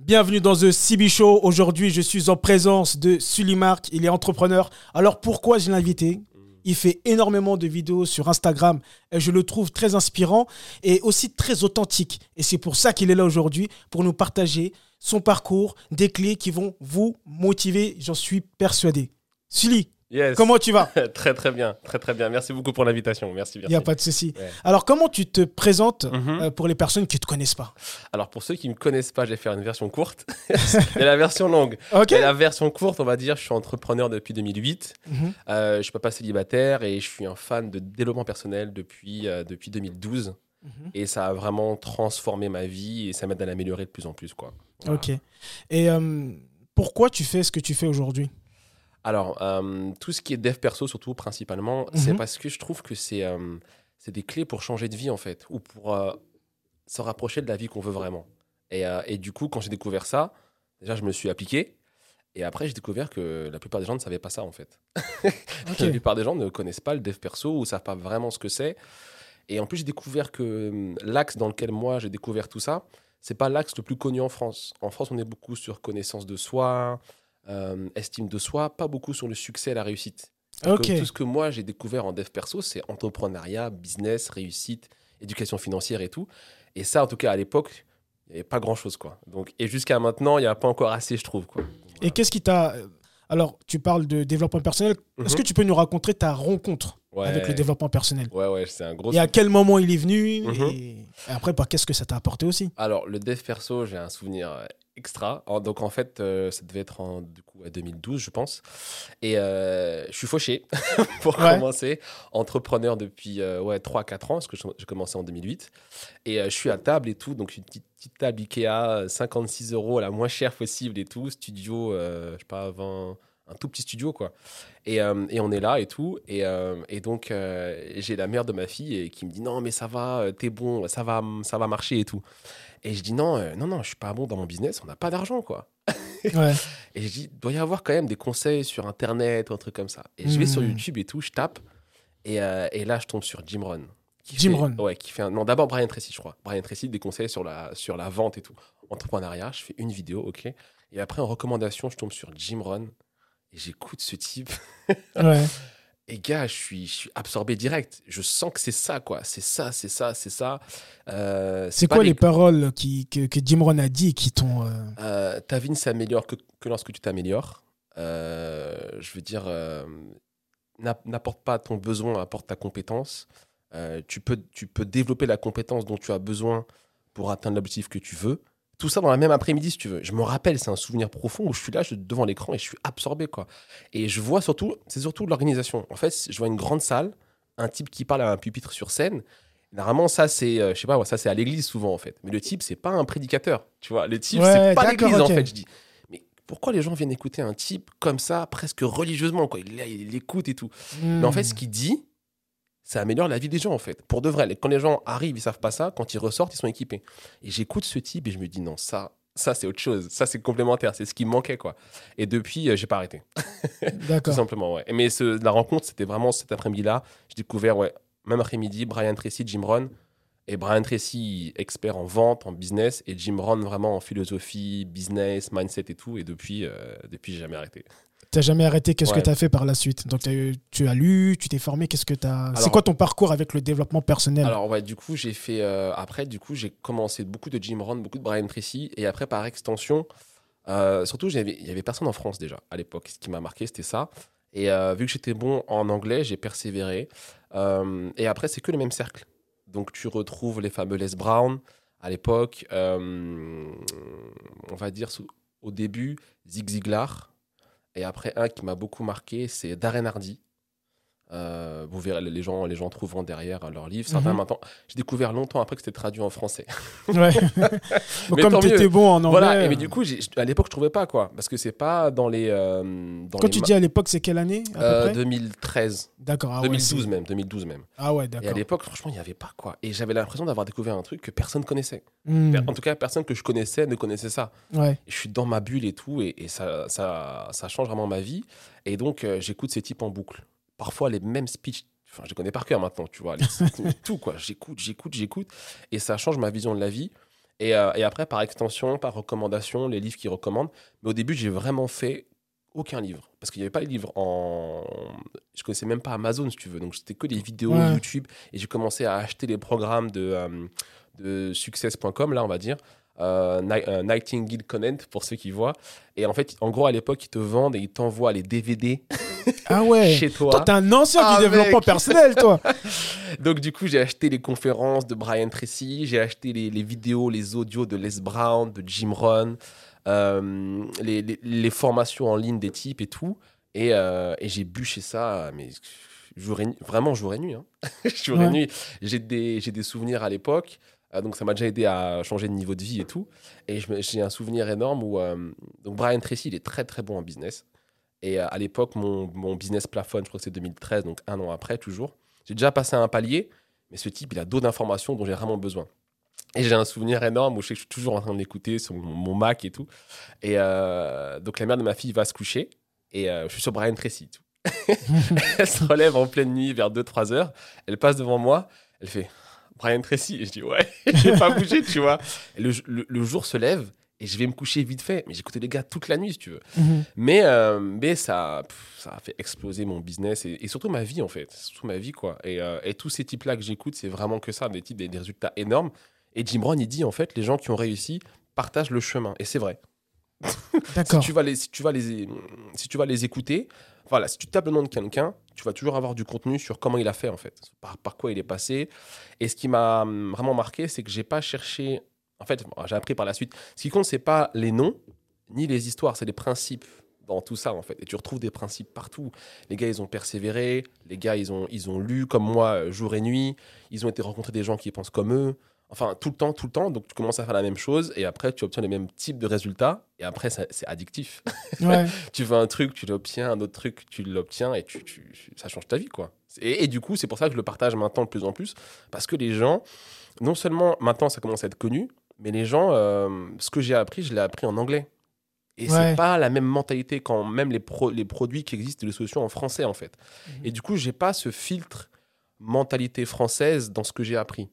Bienvenue dans The CB Show. Aujourd'hui, je suis en présence de Sully Mark. Il est entrepreneur. Alors, pourquoi je l'ai invité Il fait énormément de vidéos sur Instagram je le trouve très inspirant et aussi très authentique. Et c'est pour ça qu'il est là aujourd'hui, pour nous partager son parcours, des clés qui vont vous motiver, j'en suis persuadé. Sully, Yes. comment tu vas Très très bien, très très bien. Merci beaucoup pour l'invitation. Merci, Il n'y a pas de souci. Ouais. Alors, comment tu te présentes Mhm. euh, pour les personnes qui ne te connaissent pas Alors pour ceux qui ne me connaissent pas, je vais faire une version courte et la version longue. Ok Et la version courte, on va dire, je suis entrepreneur depuis 2008. Mhm. Euh, je suis papa célibataire et je suis un fan de développement personnel depuis, euh, depuis 2012. Mhm. Et ça a vraiment transformé ma vie et ça m'aide à l'améliorer de plus en plus. Quoi. Voilà. Ok. Et euh, pourquoi tu fais ce que tu fais aujourd'hui? Alors, euh, tout ce qui est dev perso, surtout principalement, c'est Mhm. parce que je trouve que c'est euh, c'est des clés pour changer de vie, en fait, ou pour euh, se rapprocher de la vie qu'on veut vraiment. Et, euh, et du coup, quand j'ai découvert ça, déjà, je me suis appliqué. Et après, j'ai découvert que la plupart des gens ne savaient pas ça, en fait. La plupart des gens ne connaissent pas le dev perso ou ne savent pas vraiment ce que c'est. Et en plus, j'ai découvert que hum, l'axe dans lequel moi j'ai découvert tout ça, c'est pas l'axe le plus connu en France. En France, on est beaucoup sur connaissance de soi, euh, estime de soi, pas beaucoup sur le succès et la réussite. Tout ce que moi j'ai découvert en dev perso, c'est entrepreneuriat, business, réussite, éducation financière et tout. Et ça, en tout cas, à l'époque, il n'y avait pas grand chose, quoi. Donc, et jusqu'à maintenant, il n'y a pas encore assez, je trouve, quoi. Et qu'est-ce qui t'a. Alors, tu parles de développement personnel. Est-ce Mhm. que tu peux nous raconter ta rencontre Ouais. avec le développement personnel? Ouais, ouais, c'est un gros Et à quel moment il est venu? Mhm. et... et après, bah, qu'est-ce que ça t'a apporté aussi? Alors, le dev perso, j'ai un souvenir euh, extra. En- Donc, en fait, euh, ça devait être en du coup, à 2012, je pense. Et euh, je suis fauché, pour Ouais. commencer. Entrepreneur depuis euh, ouais, 3-4 ans, parce que j'ai commencé en 2008. Et je suis à table et tout. Donc, une petite, petite table Ikea, euh, 56 euros, la moins chère possible et tout. Studio, je sais pas, 20 un tout petit studio quoi et, euh, et on est là et tout et, euh, et donc euh, j'ai la mère de ma fille et qui me dit non mais ça va t'es bon ça va ça va marcher et tout et je dis non euh, non non je suis pas bon dans mon business on n'a pas d'argent quoi. Ouais. et je dis doit y avoir quand même des conseils sur internet ou un truc comme ça. Et je vais sur Hmm. YouTube et tout je tape. Et, euh, et là je tombe sur Jim Rohn. Jim Rohn. ouais qui fait un non d'abord Brian Tracy je crois. Brian Tracy des conseils sur la sur la vente et tout. Entrepreneuriat je fais une vidéo ok. Et après en recommandation je tombe sur Jim Rohn. Et j'écoute ce type. Ouais. Et gars, je suis, je suis absorbé direct. Je sens que c'est ça, quoi. C'est ça, c'est ça, c'est ça. Euh, C'est quoi les paroles qui, que, que Jim Rohn a dit qui t'ont. euh, Euh, ta vie ne s'améliore que, que lorsque tu t'améliores. Je veux dire, n'a- n'apporte pas ton besoin, apporte ta compétence. Tu, peux, tu peux développer la compétence dont tu as besoin pour atteindre l'objectif que tu veux. Tout ça dans la même après-midi, si tu veux. Je me rappelle, c'est un souvenir profond où je suis là, je suis devant l'écran et je suis absorbé, quoi. Et je vois surtout, c'est surtout l'organisation. En fait, je vois une grande salle, un type qui parle à un pupitre sur scène. Normalement, ça, c'est, euh, je sais pas, ça, c'est à l'église souvent, en fait. Mais le type, c'est pas un prédicateur, tu vois. Le type, Ouais, c'est pas l'église, en fait, je dis. Mais pourquoi les gens viennent écouter un type comme ça, presque religieusement, quoi? Il, il l'écoute et tout. Mais en fait, ce hmm. qu'il dit, ça améliore la vie des gens, en fait. Pour de vrai. Quand les gens arrivent, ils savent pas ça. Quand ils ressortent, ils sont équipés. Et j'écoute ce type et je me dis, non, ça, ça c'est autre chose. Ça, c'est complémentaire. C'est ce qui me manquait, quoi. Et depuis, euh, j'ai pas arrêté. Tout D'accord. simplement, ouais. Mais ce- la rencontre, c'était vraiment cet après-midi-là. J'ai découvert, ouais, même après-midi, Brian Tracy, Jim Rohn. Et Brian Tracy, expert en vente, en business, et Jim Rohn, vraiment en philosophie, business, mindset et tout. Et depuis, euh, depuis j'ai jamais arrêté. T'as jamais arrêté, qu'est-ce que tu as fait par la suite? Donc, t'as eu- tu as lu, tu t'es formé, qu'est-ce que tu as. C'est quoi ton parcours avec le développement personnel? Alors ouais, du coup j'ai fait euh, après du coup j'ai commencé beaucoup de Jim Rohn, beaucoup de Brian Tracy et après par extension, euh, surtout il y avait personne en France déjà à l'époque. Ce qui m'a marqué c'était ça. Et euh, vu que j'étais bon en anglais, j'ai persévéré. Et après c'est que le même cercle. Donc tu retrouves les fameux Les Brown à l'époque. on va dire au début Zig Ziglar. Et après un qui m'a beaucoup marqué c'est Darren Hardy. Euh, vous verrez, les gens, les gens trouveront derrière euh, leurs livres. Certains Mhm. maintenant, j'ai découvert longtemps après que c'était traduit en français. Ouais. Mais comme tu étais bon en anglais. voilà. Et euh, mais du coup, à l'époque, je trouvais pas quoi, parce que c'est pas dans les. euh, dans Quand les tu dis à l'époque, c'est quelle année à peu euh, près 2013, D'accord. Ah ouais, 2012 c'est- même, 2012 même. Ah ouais, Et à d'accord. l'époque, franchement, il n'y avait pas quoi. Et j'avais l'impression d'avoir découvert un truc que personne connaissait. Hmm, En tout cas, personne que je connaissais ne connaissait ça. Ouais. Et je suis dans ma bulle et tout, et, et ça, ça, ça change vraiment ma vie. Et donc, euh, j'écoute ces types en boucle. Parfois, les mêmes speeches. Enfin, je les connais par cœur maintenant, tu vois. les- tout, quoi. J'écoute, j'écoute, j'écoute. Et ça change ma vision de la vie. Et, euh, et après, par extension, par recommandation, les livres qu'ils recommandent. Mais au début, j'ai vraiment fait aucun livre. Parce qu'il n'y avait pas les livres en. Je connaissais même pas Amazon, si tu veux. Donc, c'était que des vidéos Ouais. YouTube. Et j'ai commencé à acheter les programmes de, euh, de success.com, là, on va dire. Euh, euh, Nightingale Connect, pour ceux qui voient. Et en fait, en gros, à l'époque, ils te vendent et ils t'envoient les DVD Ah ouais. chez toi. Toi, t'es un ancien Ah, du développement personnel, toi. Donc du coup, j'ai acheté les conférences de Brian Tracy, j'ai acheté les, les vidéos, les audios de Les Brown, de Jim Rohn, euh, les, les- les formations en ligne des types et tout. Et, euh, et j'ai bûché ça, mais jour et vraiment jour et nuit. Hein. jour et nuit. J'ai des, j'ai des souvenirs à l'époque. Euh, donc ça m'a déjà aidé à changer de niveau de vie et tout. Et j'ai un souvenir énorme où euh, Brian Tracy, il est très très bon en business. Et euh, à l'époque, mon, mon business plafonne, je crois que c'est 2013, donc un an après toujours. J'ai déjà passé un palier, mais ce type, il a d'autres informations dont j'ai vraiment besoin. Et j'ai un souvenir énorme où je sais que je suis toujours en train de l'écouter sur mon, Mac et tout. Et donc la mère de ma fille va se coucher et je suis sur Brian Tracy. Tout. elle se relève en pleine nuit vers 2-3 heures. Elle passe devant moi. Elle fait Brian Tracy. Et je dis ouais, je vais pas bouger, tu vois. Le, le- le jour se lève et je vais me coucher vite fait. Mais j'écoutais les gars toute la nuit, si tu veux. Mhm. Mais, euh, mais ça, pff, ça a fait exploser mon business et, et surtout ma vie, en fait. Surtout ma vie, quoi. Et, euh, et tous ces types-là que j'écoute, c'est vraiment que ça, des types, des, des résultats énormes. Et Jim Brown, il dit, en fait, les gens qui ont réussi partagent le chemin. Et c'est vrai. Si D'accord. tu, vas les, si, tu vas les, si tu vas les écouter, voilà, si tu tapes le nom de quelqu'un, tu vas toujours avoir du contenu sur comment il a fait, en fait. Par, par quoi il est passé. Et ce qui m'a hum, vraiment marqué, c'est que j'ai pas cherché... En fait, j'ai appris par la suite. Ce qui compte, c'est pas les noms, ni les histoires, c'est les principes dans tout ça en fait. Et tu retrouves des principes partout. Les gars, ils ont persévéré. Les gars, ils ont, ils ont lu comme moi euh, jour et nuit. Ils ont été rencontrer des gens qui pensent comme eux. Enfin, tout le temps, tout le temps. Donc, tu commences à faire la même chose et après, tu obtiens les mêmes types de résultats. Et après, c'est addictif. Ouais. tu veux un truc, tu l'obtiens. Un autre truc, tu l'obtiens et tu, tu- ça change ta vie, quoi. Et, et du coup, c'est pour ça que je le partage maintenant de plus en plus. Parce que les gens, non seulement maintenant, ça commence à être connu, mais les gens, euh, ce que j'ai appris, je l'ai appris en anglais. Et Ouais. c'est pas la même mentalité quand même les, pro- les produits qui existent, les solutions en français en fait. Et du coup, j'ai pas ce filtre mentalité française dans ce que j'ai appris.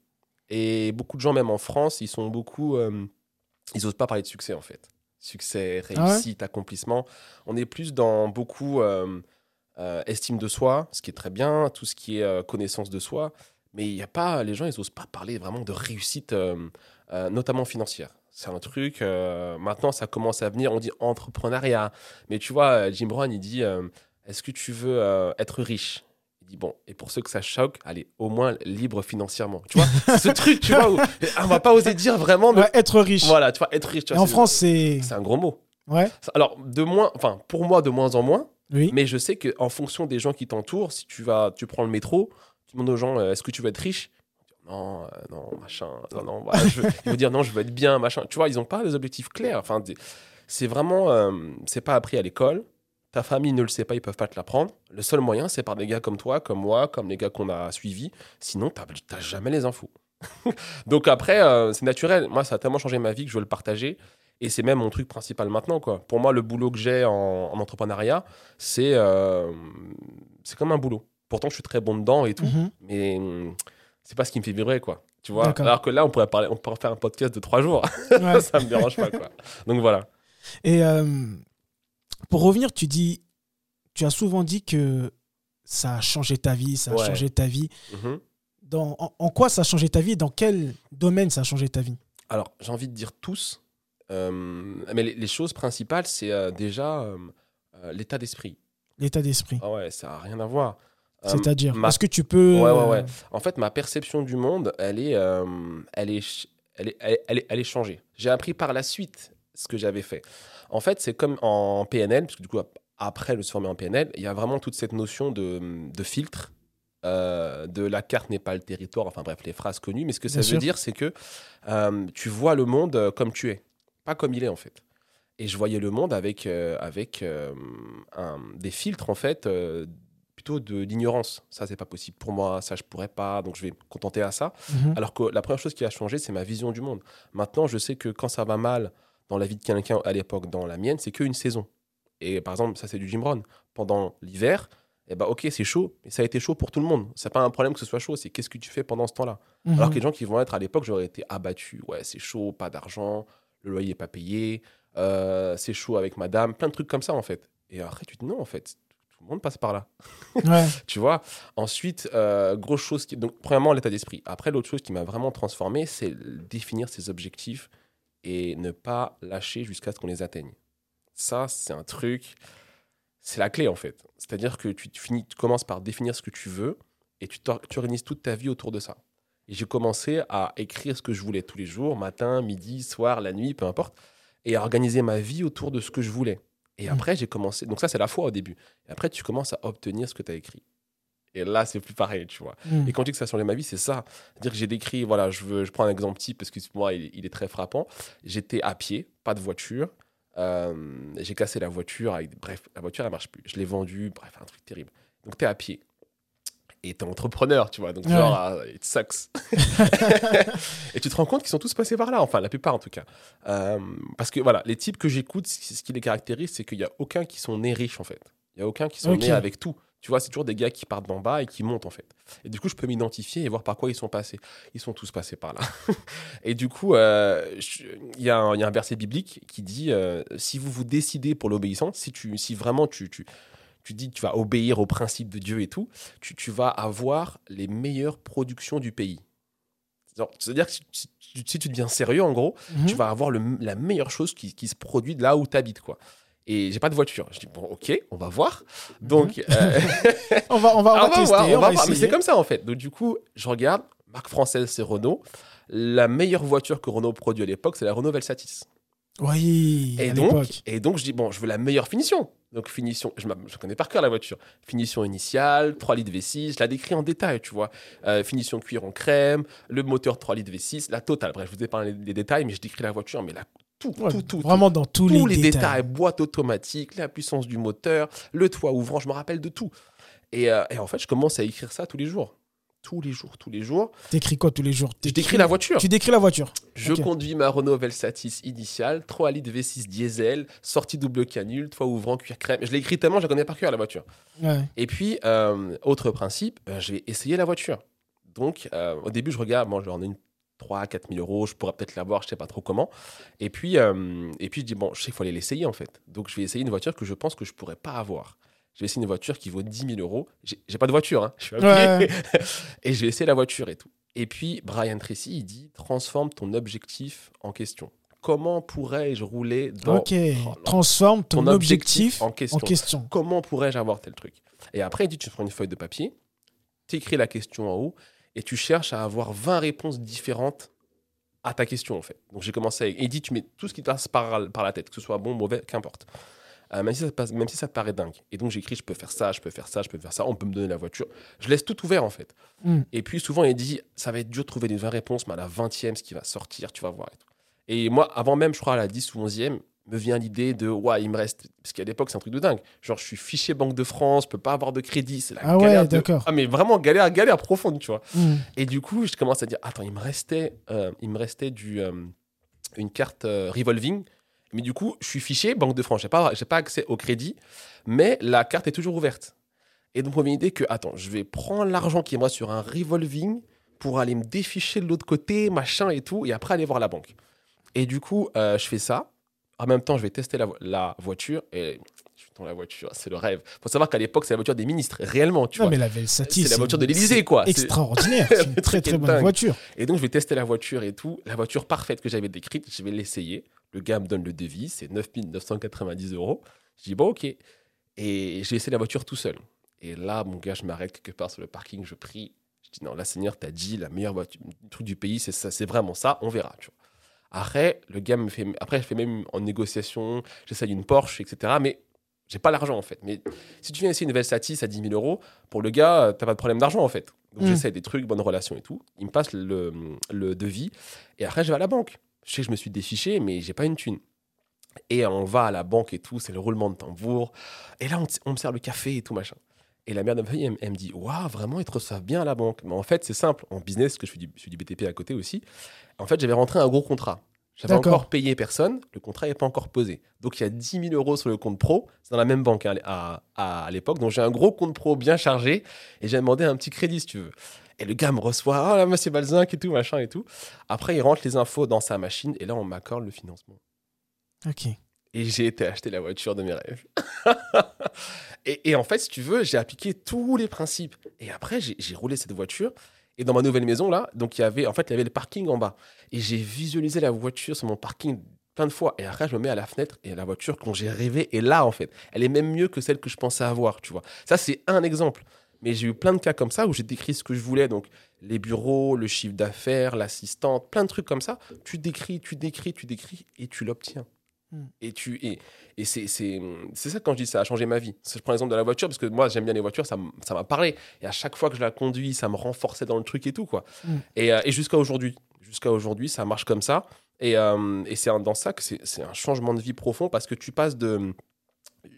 Et beaucoup de gens, même en France, ils sont beaucoup, euh, ils osent pas parler de succès en fait. Succès, Ah ouais réussite, accomplissement. On est plus dans beaucoup euh, euh, estime de soi, ce qui est très bien, tout ce qui est euh, connaissance de soi. Mais il y a pas, les gens, ils osent pas parler vraiment de réussite, notamment financière. C'est un truc. maintenant, ça commence à venir. On dit entrepreneuriat, mais tu vois, Jim Brown, il dit Est-ce que tu veux être riche? Il dit Bon, et pour ceux que ça choque, allez, au moins libre financièrement. Tu vois, ce truc, tu vois, où on va pas oser dire vraiment. mais- Ouais, être riche. Voilà, tu vois, être riche. tu Et vois, en France, c'est. c'est un gros mot. Ouais. Alors, de moins, enfin, pour moi, de moins en moins. Oui. Mais je sais qu'en fonction des gens qui t'entourent, si tu vas, tu prends le métro, tu demandes aux gens, euh, est-ce que tu veux être riche? Non, euh, non, machin, non, non. je veux- ils vont dire non, je veux être bien, machin. Tu vois, ils n'ont pas des objectifs clairs. Enfin, c'est vraiment, euh, c'est pas appris à l'école. Ta famille ne le sait pas, ils peuvent pas te l'apprendre. Le seul moyen, c'est par des gars comme toi, comme moi, comme les gars qu'on a suivis. Sinon, t'as jamais les infos. Donc après, euh, c'est naturel. Moi, ça a tellement changé ma vie que je veux le partager. Et c'est même mon truc principal maintenant. Quoi. Pour moi, le boulot que j'ai en, en entrepreneuriat, c'est euh, c'est comme un boulot. Pourtant, je suis très bon dedans et tout, Mhm. mais hum, c'est pas ce qui me fait vibrer, quoi. Tu vois? Alors que là, on pourrait, parler, on pourrait faire un podcast de trois jours. Ouais. ça me dérange pas, quoi. Donc voilà. Et euh, pour revenir, tu dis, tu as souvent dit que ça a changé ta vie, ça a Ouais. changé ta vie. Mhm. Dans, en, en quoi ça a changé ta vie et Dans quel domaine ça a changé ta vie? Alors, j'ai envie de dire tous, euh, mais les, les choses principales, c'est euh, déjà euh, l'état d'esprit. L'état d'esprit. Ah ouais, ça n'a rien à voir. C'est-à-dire, ma- est-ce que tu peux. Ouais, ouais, ouais. En fait, ma perception du monde, elle est, elle est, ch- elle est, elle est, elle est- elle est changée. J'ai appris par la suite ce que j'avais fait. En fait, c'est comme en PNL, parce que du coup, ap- après le se former en PNL, il y a vraiment toute cette notion de, de filtre. euh, de la carte n'est pas le territoire, enfin bref, les phrases connues. Mais ce que ça Bien veut sûr. dire, c'est que euh, tu vois le monde euh, comme tu es, pas comme il est en fait. Et je voyais le monde avec, euh, avec un- des filtres en fait, plutôt de l'ignorance. Ça, c'est pas possible pour moi, ça, je pourrais pas, donc je vais me contenter à ça. mhm. Alors que la première chose qui a changé, c'est ma vision du monde. Maintenant, je sais que quand ça va mal dans la vie de quelqu'un, à l'époque, dans la mienne, c'est qu'une saison. Et par exemple, ça, c'est du Jim Brown. Pendant l'hiver, eh ben, ok, c'est chaud, mais ça a été chaud pour tout le monde. C'est pas un problème que ce soit chaud, c'est qu'est-ce que tu fais pendant ce temps-là? Mhm. Alors que les gens qui vont être à l'époque, j'aurais été abattu. Ouais, c'est chaud, pas d'argent, le loyer n'est pas payé, euh, c'est chaud avec madame, plein de trucs comme ça en fait. Et après, tu te dis non, en fait, tout le monde passe par là. Ouais. Tu vois? Ensuite, euh, grosse chose qui. Donc, premièrement, l'état d'esprit. Après, l'autre chose qui m'a vraiment transformé, c'est définir ses objectifs et ne pas lâcher jusqu'à ce qu'on les atteigne. Ça, c'est un truc. C'est la clé, en fait. C'est-à-dire que tu, finis, tu commences par définir ce que tu veux et tu, organises toute ta vie autour de ça. Et j'ai commencé à écrire ce que je voulais tous les jours, matin, midi, soir, la nuit, peu importe, et à organiser ma vie autour de ce que je voulais. Et Mm. après, j'ai commencé. Donc, ça, c'est la foi au début. Et après, tu commences à obtenir ce que tu as écrit. Et là, c'est plus pareil, tu vois. Mhm. Et quand je dis que ça a changé ma vie, c'est ça. C'est-à-dire que j'ai décrit, voilà, je, veux, je prends un exemple type parce que pour moi, il, il est très frappant. J'étais à pied, pas de voiture. Euh, j'ai cassé la voiture. Avec, bref, la voiture, elle marche plus. Je l'ai vendue. Bref, un truc terrible. Donc, tu es à pied. Et tu es entrepreneur, tu vois. Donc, Ouais. genre, ah, it sucks. et tu te rends compte qu'ils sont tous passés par là. Enfin, la plupart, en tout cas. Euh, parce que, voilà, les types que j'écoute, ce qui les caractérise, c'est qu'il n'y a aucun qui sont nés riches, en fait. Il n'y a aucun qui sont nés avec tout. Tu vois, c'est toujours des gars qui partent d'en bas et qui montent, en fait. Et du coup, je peux m'identifier et voir par quoi ils sont passés. Ils sont tous passés par là. et du coup, euh, il y, a un- il y a un verset biblique qui dit euh, si vous vous décidez pour l'obéissance, si, tu, si vraiment tu, tu, tu dis que tu vas obéir aux principes de Dieu et tout, tu, tu vas avoir les meilleures productions du pays. C'est-à-dire que si, tu deviens sérieux, en gros, Mhm. tu vas avoir le- la meilleure chose qui, qui se produit de là où tu habites, quoi. Et j'ai pas de voiture. Je dis, bon, ok, on va voir. Donc, euh, On va, on va, on ah, va on va tester, voir, on on va va voir. Mais c'est comme ça, en fait. Donc, du coup, je regarde, marque française, c'est Renault. La meilleure voiture que Renault produit à l'époque, c'est la Renault Velsatis. Oui, Et à donc, et donc, je dis, bon, je veux la meilleure finition. Donc, finition, je, je connais par cœur la voiture. Finition initiale, 3 litres V6, je la décris en détail, tu vois. Euh, finition cuir en crème, le moteur 3 litres V6, la totale. Bref, je vous ai parlé des détails, mais je décris la voiture, mais la, tout, Ouais, tout, tout, tout Vraiment dans tous, tous les, les, détails. détails. boîte automatique, la puissance du moteur, le toit ouvrant, je me rappelle de tout. Et, euh, et en fait, je commence à écrire ça tous les jours. Tous les jours, tous les jours. T'écris quoi tous les jours? Je décris la voiture. Tu décris la voiture. Je conduis ma Renault Velsatis initiale, 3 litres V6 diesel, sortie double canule, toit ouvrant, cuir crème. Je l'ai écrit tellement, je la connais par cœur la voiture. Ouais. Et puis, euh, autre principe, euh, je vais essayer la voiture. Donc, euh, au début, je regarde, bon, j'en ai une 3 à 4 000 euros, je pourrais peut-être l'avoir, je sais pas trop comment. Et puis, euh, et puis je dis, bon, je sais qu'il faut aller l'essayer en fait. Donc, je vais essayer une voiture que je pense que je pourrais pas avoir. Je vais essayer une voiture qui vaut 10 000 euros. J'ai pas de voiture, hein, je suis et je vais essayer la voiture et tout. Et puis, Brian Tracy, il dit, transforme ton objectif en question. Comment pourrais-je rouler dans ok. Oh. Transforme ton, ton objectif, objectif en question en question. comment pourrais-je avoir tel truc? Et après, il dit, tu prends une feuille de papier, tu écris la question en haut et tu cherches à avoir 20 réponses différentes à ta question, en fait. Donc, j'ai commencé avec... Dit, tu mets tout ce qui te passe par, par la tête, que ce soit bon, mauvais, qu'importe. Euh, même, si ça te passe, même si ça te paraît dingue. Et donc, j'écris, je peux faire ça, je peux faire ça, je peux faire ça, on peut me donner la voiture. Je laisse tout ouvert, en fait. Mm. Et puis, souvent, il dit, ça va être dur de trouver les 20 réponses, mais à la 20e, ce qui va sortir, tu vas voir. Et, tout. et moi, avant même, je crois, à la 10 ou 11e, me vient l'idée de ouais il me reste parce qu'à l'époque c'est un truc de dingue. Genre je suis fiché Banque de France je peux pas avoir de crédit c'est la Ah ouais, galère de- d'accord. ah mais vraiment galère galère profonde tu vois. Hmm. et du coup je commence à dire attends il me restait euh, il me restait du euh, une carte euh, revolving. Mais du coup je suis fiché Banque de France. J'ai pas j'ai pas accès au crédit mais la carte est toujours ouverte. Et donc on m'a idée que attends je vais prendre l'argent qui est moi sur un revolving pour aller me déficher de l'autre côté machin et tout et après aller voir la banque. Et du coup je fais ça en même temps, je vais tester la, vo- la voiture et je suis dans la voiture, c'est le rêve. faut savoir qu'à l'époque, c'est la voiture des ministres, réellement, tu Non, vois. mais la Velsatis. C'est la voiture de l'Élysée, quoi. Extraordinaire. C'est une très très bonne dingue. voiture. Et donc, je vais tester la voiture et tout. La voiture parfaite que j'avais décrite, je vais l'essayer. Le gars me donne le devis, c'est 9 990 euros. Je dis, bon, ok. Et j'ai essayé la voiture tout seul. Et là, mon gars, je m'arrête quelque part sur le parking, je prie. Je dis, non, là, Seigneur, t'as dit, la meilleure voiture, le truc du pays, c'est ça, c'est vraiment ça, on verra, tu vois. Après, le gars me fait, après, je fais même en négociation, j'essaye une Porsche, etc. Mais j'ai pas l'argent, en fait. Mais si tu viens essayer une Velsatis à 10 000 euros, pour le gars, euh, t'as pas de problème d'argent, en fait. Donc, Mm. j'essaie des trucs, bonne relation et tout. Il me passe le, le devis. Et après, je vais à la banque. Je sais que je me suis défiché, mais j'ai pas une thune. Et on va à la banque et tout, c'est le roulement de tambour. Et là, on, on me sert le café et tout, machin. Et la mère de ma famille, elle, elle me dit Waouh, vraiment, ils te reçoivent bien à la banque. Mais en fait, c'est simple. En business, que je fais du, je fais du BTP à côté aussi. En fait, j'avais rentré un gros contrat. J'avais encore payé personne, le contrat n'est pas encore posé. Donc il y a 10 000 euros sur le compte pro, c'est dans la même banque hein, à, à- à l'époque. Donc j'ai un gros compte pro bien chargé et j'ai demandé un petit crédit si tu veux. Et le gars me reçoit, ah là, monsieur Balzinc et tout, machin et tout. Après, il rentre les infos dans sa machine et là, on m'accorde le financement. Ok. Et j'ai été acheter la voiture de mes rêves. et, en fait, si tu veux, j'ai appliqué tous les principes. Et après, j'ai j'ai roulé cette voiture. Et dans ma nouvelle maison, là, donc il y avait, en fait, il y avait le parking en bas. Et j'ai visualisé la voiture sur mon parking plein de fois. Et après, je me mets à la fenêtre et la voiture dont j'ai rêvé est là, en fait. Elle est même mieux que celle que je pensais avoir, tu vois. Ça, c'est un exemple. Mais j'ai eu plein de cas comme ça où j'ai décrit ce que je voulais. Donc, les bureaux, le chiffre d'affaires, l'assistante, plein de trucs comme ça. Tu décris, tu décris, tu décris et tu l'obtiens. Hmm. Et, tu, et, et c'est, c'est, c'est ça quand je dis ça a changé ma vie. Je prends l'exemple de la voiture parce que moi j'aime bien les voitures, ça, m'a parlé. Et à chaque fois que je la conduis, ça me renforçait dans le truc et tout. quoi. Et, euh, et jusqu'à aujourd'hui. Jusqu'à aujourd'hui, ça marche comme ça. Et, euh, et c'est un- dans ça que c'est, c'est un changement de vie profond parce que tu passes de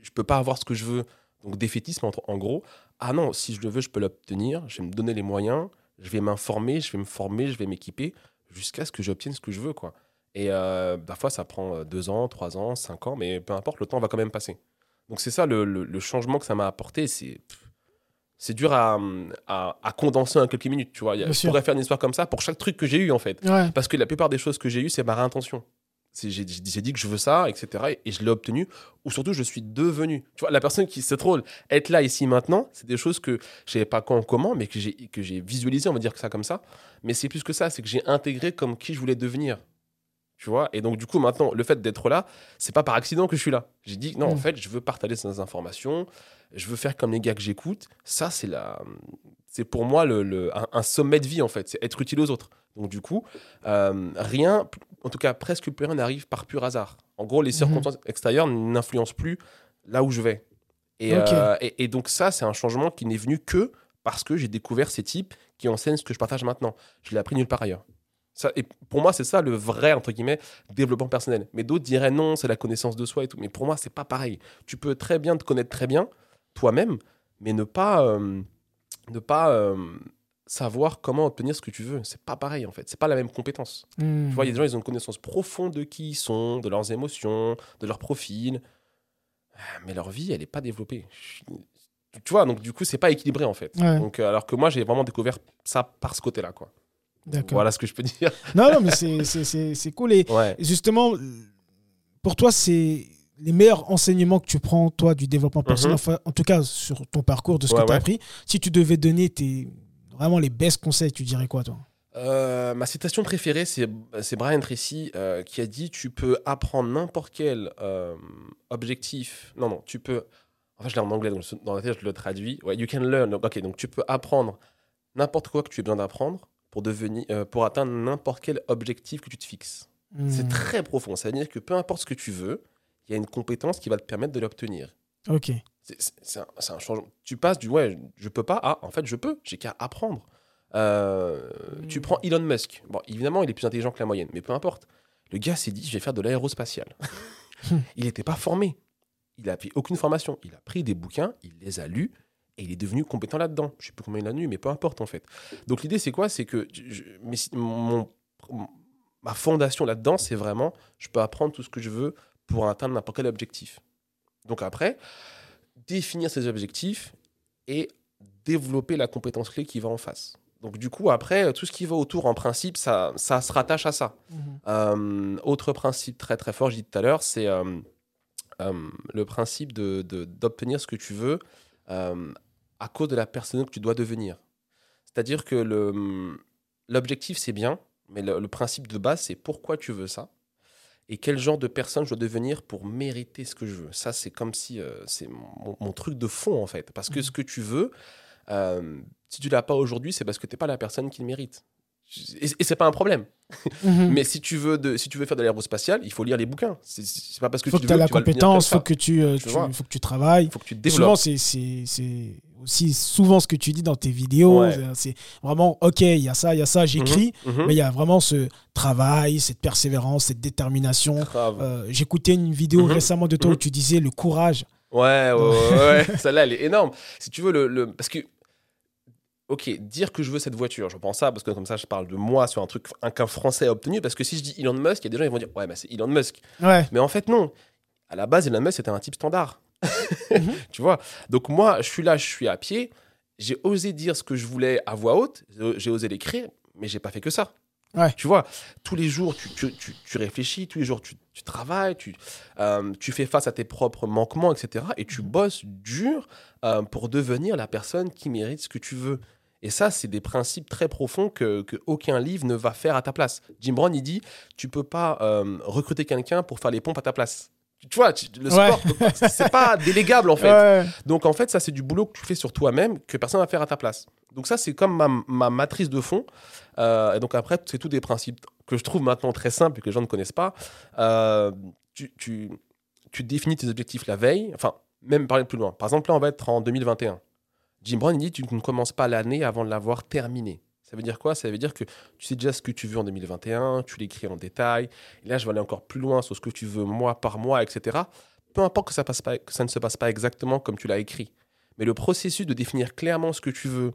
je peux pas avoir ce que je veux, donc défaitisme en, en gros. Ah non, si je le veux, je peux l'obtenir. Je vais me donner les moyens, je vais m'informer, je vais me former, je vais m'équiper jusqu'à ce que j'obtienne ce que je veux. quoi. Et euh, parfois, ça prend euh, deux ans, trois ans, cinq ans, mais peu importe, le temps va quand même passer. Donc c'est ça le, le- le changement que ça m'a apporté. C'est c'est dur à, à, à condenser en quelques minutes. Tu vois, Bien je sûr. pourrais faire une histoire comme ça pour chaque truc que j'ai eu en fait. Ouais. Parce que la plupart des choses que j'ai eues, c'est par intention. C'est- J'ai dit que je veux ça, etc. Et je l'ai obtenu. Ou surtout, je suis devenu. Tu vois, la personne qui, c'est drôle, être là, ici, maintenant, c'est des choses que je savais pas quand, comment, mais que j'ai que j'ai visualisé, on va dire que ça comme ça. Mais c'est plus que ça, c'est que j'ai intégré comme qui je voulais devenir. Tu vois Et donc, du coup, maintenant, le fait d'être là, c'est pas par accident que je suis là. J'ai dit, non, en Mm. fait, je veux partager ces informations, je veux faire comme les gars que j'écoute. Ça, c'est la. C'est pour moi le, le- un, un sommet de vie, en fait. C'est être utile aux autres. Donc, du coup, euh, rien, en tout cas, presque plus rien n'arrive par pur hasard. En gros, les Mhm. circonstances extérieures n'influencent plus là où je vais. Et, euh, et, et donc, ça, c'est un changement qui n'est venu que parce que j'ai découvert ces types qui enseignent ce que je partage maintenant. Je l'ai appris nulle part ailleurs. Ça, et pour moi, c'est ça le vrai, entre guillemets, développement personnel. Mais d'autres diraient non, c'est la connaissance de soi et tout. Mais pour moi, c'est pas pareil. Tu peux très bien te connaître très bien, toi-même, mais ne pas, euh, ne pas euh, savoir comment obtenir ce que tu veux. C'est pas pareil, en fait. C'est pas la même compétence. Hmm. Tu vois, il y a des gens, ils ont une connaissance profonde de qui ils sont, de leurs émotions, de leur profil. Ah, Mais leur vie, elle n'est pas développée. Tu vois, donc du coup, c'est pas équilibré, en fait. Ouais. Donc, euh, alors que moi, j'ai vraiment découvert ça par ce côté-là, quoi. Voilà ce que je peux dire. Non, non, mais c'est- c'est c'est- c'est cool. Et Ouais. justement, pour toi, c'est les meilleurs enseignements que tu prends, toi, du développement personnel, Mhm. enfin, en tout cas sur ton parcours, de ce Ouais, que tu as ouais. appris. Si tu devais donner tes, vraiment les best conseils, tu dirais quoi, toi? Euh, ma citation préférée, c'est c'est Brian Tracy euh, qui a dit Tu peux apprendre n'importe quel euh, objectif. Non, non, tu peux. En fait, je l'ai en anglais, donc dans la tête, je le traduis. Ouais, you can learn. Ok, donc tu peux apprendre n'importe quoi que tu aies besoin d'apprendre pour, devenir, euh, pour atteindre n'importe quel objectif que tu te fixes. C'est Hmm. très profond. Ça veut dire que peu importe ce que tu veux, il y a une compétence qui va te permettre de l'obtenir. Ok. C'est- un, un changement. Tu passes du ouais, je peux pas à en fait, je peux, j'ai qu'à apprendre. Euh, Tu prends Elon Musk. Bon, évidemment, il est plus intelligent que la moyenne, mais peu importe. Le gars s'est dit, je vais faire de l'aérospatial. il n'était pas formé. Il a fait aucune formation. Il a pris des bouquins, il les a lus et il est devenu compétent là-dedans. Je sais plus combien il a lu, mais peu importe en fait. Donc l'idée, c'est quoi? C'est que je- mais si- mon- ma fondation là-dedans, c'est vraiment, je peux apprendre tout ce que je veux pour atteindre n'importe quel objectif. Donc après, définir ces objectifs et développer la compétence clé qui va en face. Donc du coup, après, tout ce qui va autour, en principe, ça, ça se rattache à ça. Euh, autre principe très très fort, je dis tout à l'heure, c'est euh, euh, le principe de- de- d'obtenir ce que tu veux à cause de la personne que tu dois devenir. C'est-à-dire que le- l'objectif, c'est bien, mais le, le principe de base, c'est pourquoi tu veux ça et quel genre de personne je dois devenir pour mériter ce que je veux. Ça, c'est comme si euh, c'est mon, mon truc de fond, en fait. Parce que ce que tu veux, euh, si tu l'as pas aujourd'hui, c'est parce que tu n'es pas la personne qui le mérite. Et, et c'est pas un problème. Mhm. Mais si tu veux de, si tu veux faire de l'aérospatial, il faut lire les bouquins. C'est- pas parce que faut tu que veux aies la tu compétence, faut que tu, euh, Tu faut que tu travailles. faut que tu Souvent, développes. c'est c'est aussi souvent ce que tu dis dans tes vidéos. Ouais. C'est- vraiment, OK, il y a ça, il y a ça, j'écris, Mhm, mais il y a vraiment ce travail, cette persévérance, cette détermination. Euh, J'écoutais une vidéo Mhm. récemment de toi où Mhm. tu disais le courage. Ouais, ouais, ouais, ouais. celle-là, elle est énorme. Si tu veux, le, le- parce que ok, dire que je veux cette voiture, je pense ça parce que comme ça, je parle de moi sur un truc un- qu'un Français a obtenu. Parce que si je dis Elon Musk, il y a des gens qui vont dire, ouais, bah, c'est Elon Musk. Ouais. Mais en fait, non. À la base, Elon Musk, c'était un type standard. Mhm. Tu vois? Donc, moi, je suis là, je suis à pied. J'ai osé dire ce que je voulais à voix haute. J'ai osé l'écrire, mais j'ai pas fait que ça. Ouais. Tu vois, tous les jours, tu, tu- tu- tu réfléchis, tous les jours, tu, tu travailles, tu, euh, tu fais face à tes propres manquements, etc. Et tu Mhm. bosses dur euh, pour devenir la personne qui mérite ce que tu veux. Et ça, c'est des principes très profonds que, que aucun livre ne va faire à ta place. Jim Brown, il dit, tu peux pas euh, recruter quelqu'un pour faire les pompes à ta place. Tu vois, le Ouais. sport, c'est pas délégable en fait. Ouais. Donc en fait, ça c'est du boulot que tu fais sur toi-même que personne va faire à ta place. Donc ça c'est comme ma, ma matrice de fond. Euh, et donc après, c'est tous des principes que je trouve maintenant très simples et que les gens ne connaissent pas. Euh, tu, tu, tu définis tes objectifs la veille. Enfin, même parler plus loin. Par exemple, là on va être en 2021. Jim Brown il dit tu ne commences pas l'année avant de l'avoir terminée. Ça veut dire quoi? Ça veut dire que tu sais déjà ce que tu veux en 2021, tu l'écris en détail. Et là, je vais aller encore plus loin sur ce que tu veux mois par mois, etc. Peu importe que ça, ne se passe pas exactement comme tu l'as écrit. Mais le processus de définir clairement ce que tu veux,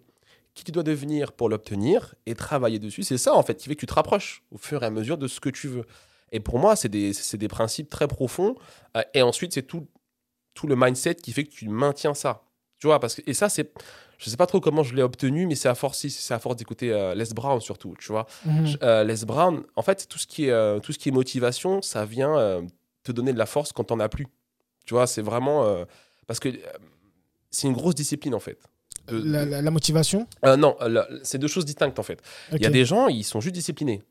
qui tu dois devenir pour l'obtenir et travailler dessus, c'est ça en fait qui fait que tu te rapproches au fur et à mesure de ce que tu veux. Et pour moi, c'est des, principes très profonds. Euh, et ensuite, c'est tout le mindset qui fait que tu maintiens ça. Tu vois, parce que, et ça, c'est. Je sais pas trop comment je l'ai obtenu, mais c'est à force, c'est à force d'écouter euh, Les Brown surtout, tu vois. Mhm. Euh, Les Brown, en fait, tout ce qui est, euh, tout ce qui est motivation, ça vient te donner de la force quand t'en as plus. Tu vois, c'est vraiment. parce que c'est une grosse discipline, en fait. De- La, la- la motivation? Non, c'est deux choses distinctes, en fait. Il y a des gens, ils sont juste disciplinés.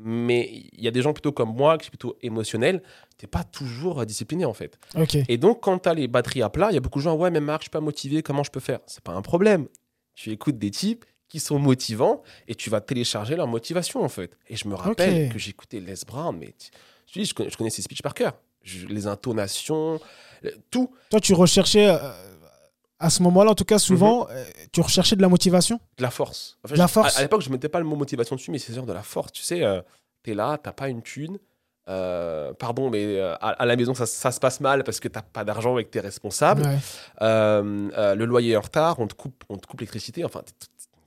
Mais il y a des gens plutôt comme moi, qui sont plutôt émotionnels, t'es pas toujours euh, discipliné, en fait. Ok. Et donc, quand tu as les batteries à plat, il y a beaucoup de gens, ouais, mais Marc, je suis pas motivé, comment je peux faire? C'est pas un problème. Tu écoutes des types qui sont motivants et tu vas télécharger leur motivation, en fait. Et je me rappelle que j'écoutais Les Brown, mais tu- je, dis, je, connais, je connais ses speeches par cœur. Je- les intonations, tout. Toi, tu recherchais, euh, à ce moment-là, en tout cas, souvent, Mhm. euh, tu recherchais de la motivation? De la force. En fait, De la je- force. À, à l'époque, je mettais pas le mot motivation dessus, mais c'est genre de la force. Tu sais, euh, t'es là, t'as pas une thune. euh, pardon, mais euh, à, à la maison, ça, ça se passe mal parce que t'as pas d'argent avec tes responsables. Ouais. Euh, le loyer est en retard, on te coupe, on te coupe l'électricité, enfin,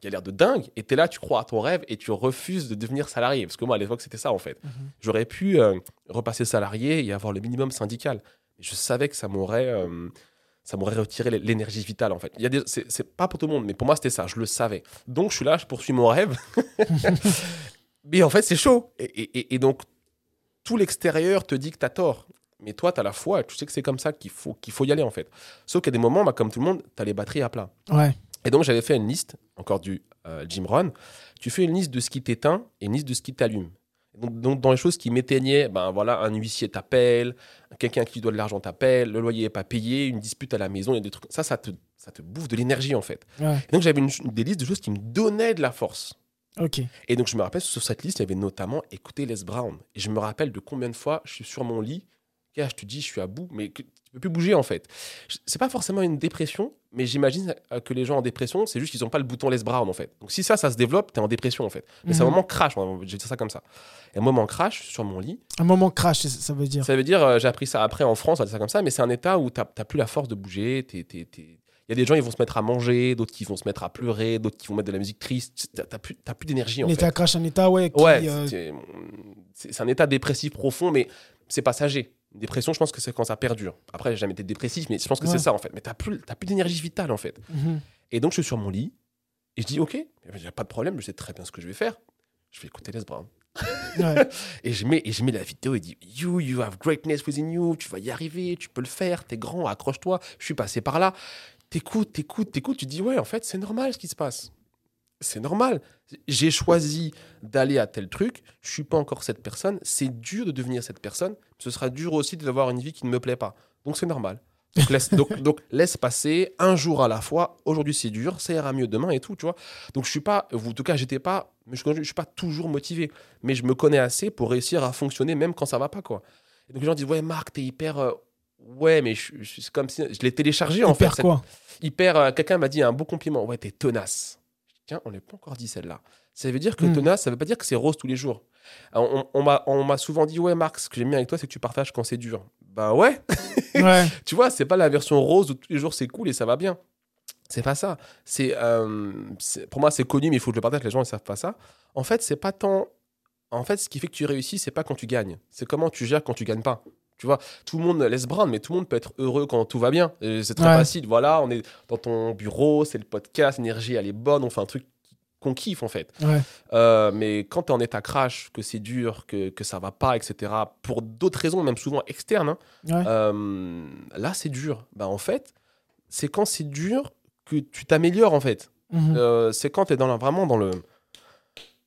galère de dingue. Et t'es là, tu crois à ton rêve et tu refuses de devenir salarié. Parce que moi, à l'époque, c'était ça, en fait. Mhm. J'aurais pu repasser salarié et avoir le minimum syndical. Je savais que ça m'aurait. Ça m'aurait retiré l'énergie vitale en fait. Il y a des, c'est, c'est pas pour tout le monde, mais pour moi c'était ça, je le savais. Donc je suis là, je poursuis mon rêve. mais en fait c'est chaud. Et, et- et- donc tout l'extérieur te dit que tu as tort. Mais toi, tu as la foi, tu sais que c'est comme ça qu'il faut, qu'il faut y aller en fait. Sauf qu'il y a des moments, bah, comme tout le monde, tu as les batteries à plat. Ouais. Et donc, j'avais fait une liste, encore du euh, Jim Rohn. Tu fais une liste de ce qui t'éteint et une liste de ce qui t'allume. Donc, donc, dans les choses qui m'éteignaient, ben voilà, un huissier t'appelle, quelqu'un qui doit de l'argent t'appelle, le loyer n'est pas payé, une dispute à la maison, il y a des trucs. Ça, ça te, ça te bouffe de l'énergie en fait. Ouais. Et donc, j'avais une, des listes de choses qui me donnaient de la force. Ok. Et donc, je me rappelle, sur cette liste, il y avait notamment écouter Les Brown. Et je me rappelle de combien de fois je suis sur mon lit, et là, je te dis, je suis à bout, mais tu peux plus bouger en fait. C'est pas forcément une dépression, mais j'imagine euh, que les gens en dépression, c'est juste qu'ils n'ont pas le bouton Les Brown en fait. Donc, si ça, ça se développe, tu es en dépression en fait. Mais c'est un Mhm. moment crash, je vais dire ça comme ça. Et un moment crash, sur mon lit. Un moment crash, ça- veut dire. Ça veut dire, euh, j'ai appris ça après en France, on va dire ça comme ça, mais c'est un état où tu n'as plus la force de bouger. t'es- t'es- t'es- Il y a des gens, ils vont se mettre à manger, d'autres qui vont se mettre à pleurer, d'autres qui vont mettre de la musique triste. Tu n'as plus, t'as plus d'énergie en Un fait. état crash, un état, ouais. Qui, Ouais, euh, c'est un état dépressif profond, mais c'est passager. Une dépression, je pense que c'est quand ça perdure. Après, j'ai jamais été dépressif, mais je pense que Ouais. c'est ça en fait. Mais t'as plus, plus d'énergie vitale en fait. mhm. Et donc, je suis sur mon lit et je dis, ok, il n'y a pas de problème, je sais très bien ce que je vais faire. Je vais écouter Les Brown. Ouais. Et je mets, et je mets la vidéo et dit You, you have greatness within you, tu vas y arriver, tu peux le faire, t'es grand, accroche-toi, je suis passé par là. T'écoutes, t'écoutes, t'écoutes, tu dis Ouais, en fait, c'est normal ce qui se passe. C'est normal. J'ai choisi d'aller à tel truc, je suis pas encore cette personne, c'est dur de devenir cette personne, ce sera dur aussi d'avoir une vie qui ne me plaît pas. Donc c'est normal. Donc laisse, donc, donc laisse passer un jour à la fois. Aujourd'hui c'est dur, ça ira mieux demain et tout, tu vois. Donc je suis pas, en tout cas j'étais pas, je, je suis pas toujours motivé, mais je me connais assez pour réussir à fonctionner même quand ça va pas quoi. Et donc les gens disent ouais Marc t'es hyper, euh, ouais mais je, je- c'est comme si je l'ai téléchargé en Hyper fait. cette- quoi? Hyper. euh, Quelqu'un m'a dit un beau compliment. Ouais, t'es tenace. Tiens, on n'est pas encore dit celle-là. Ça veut dire que tenace, ça veut pas dire que c'est rose tous les jours. On, on m'a- souvent dit, ouais, Marc, ce que j'aime bien avec toi, c'est que tu partages quand c'est dur. Bah ouais, Ouais. tu vois, c'est pas la version rose où tous les jours c'est cool et ça va bien. C'est pas ça. C'est euh, pour moi c'est connu, mais il faut que je le partage. Les gens ne savent pas ça. En fait, c'est pas tant. En fait, ce qui fait que tu réussis, c'est pas quand tu gagnes. C'est comment tu gères quand tu gagnes pas. Tu vois, tout le monde laisse Brown, mais tout le monde peut être heureux quand tout va bien. C'est très Ouais. facile. Voilà, on est dans ton bureau, c'est le podcast, l'énergie elle est bonne, on fait un truc qu'on kiffe en fait. Ouais. Euh, mais quand tu es en état crash, que c'est dur, que, que ça va pas, etc., pour d'autres raisons, même souvent externes, hein, Ouais. euh, là c'est dur. Bah, en fait, c'est quand c'est dur que tu t'améliores en fait. Mhm. Euh, c'est quand tu es dans la- vraiment dans le.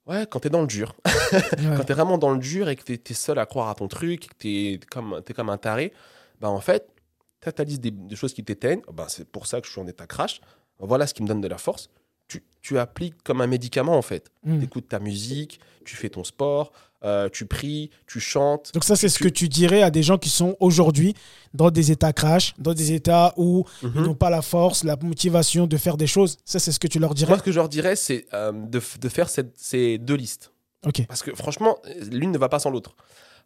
Ouais, quand tu es dans le dur. Ouais. Quand tu es vraiment dans le dur et que tu es, seul à croire à ton truc, que tu es comme, t'es comme un taré, bah en fait, liste des, des choses qui t'éteignent. Bah, c'est pour ça que je suis en état crash. Voilà ce qui me donne de la force. Tu, tu appliques comme un médicament en fait. Mhm. Tu écoutes ta musique, tu fais ton sport, euh, tu pries, tu chantes. Donc ça, c'est ce que tu dirais à des gens qui sont aujourd'hui dans des états crash, dans des états où ils Mhm. n'ont pas la force, la motivation de faire des choses. Ça, c'est ce que tu leur dirais? Moi, ce que je leur dirais, c'est euh, de, faire cette- ces deux listes. Ok. Parce que franchement, l'une ne va pas sans l'autre.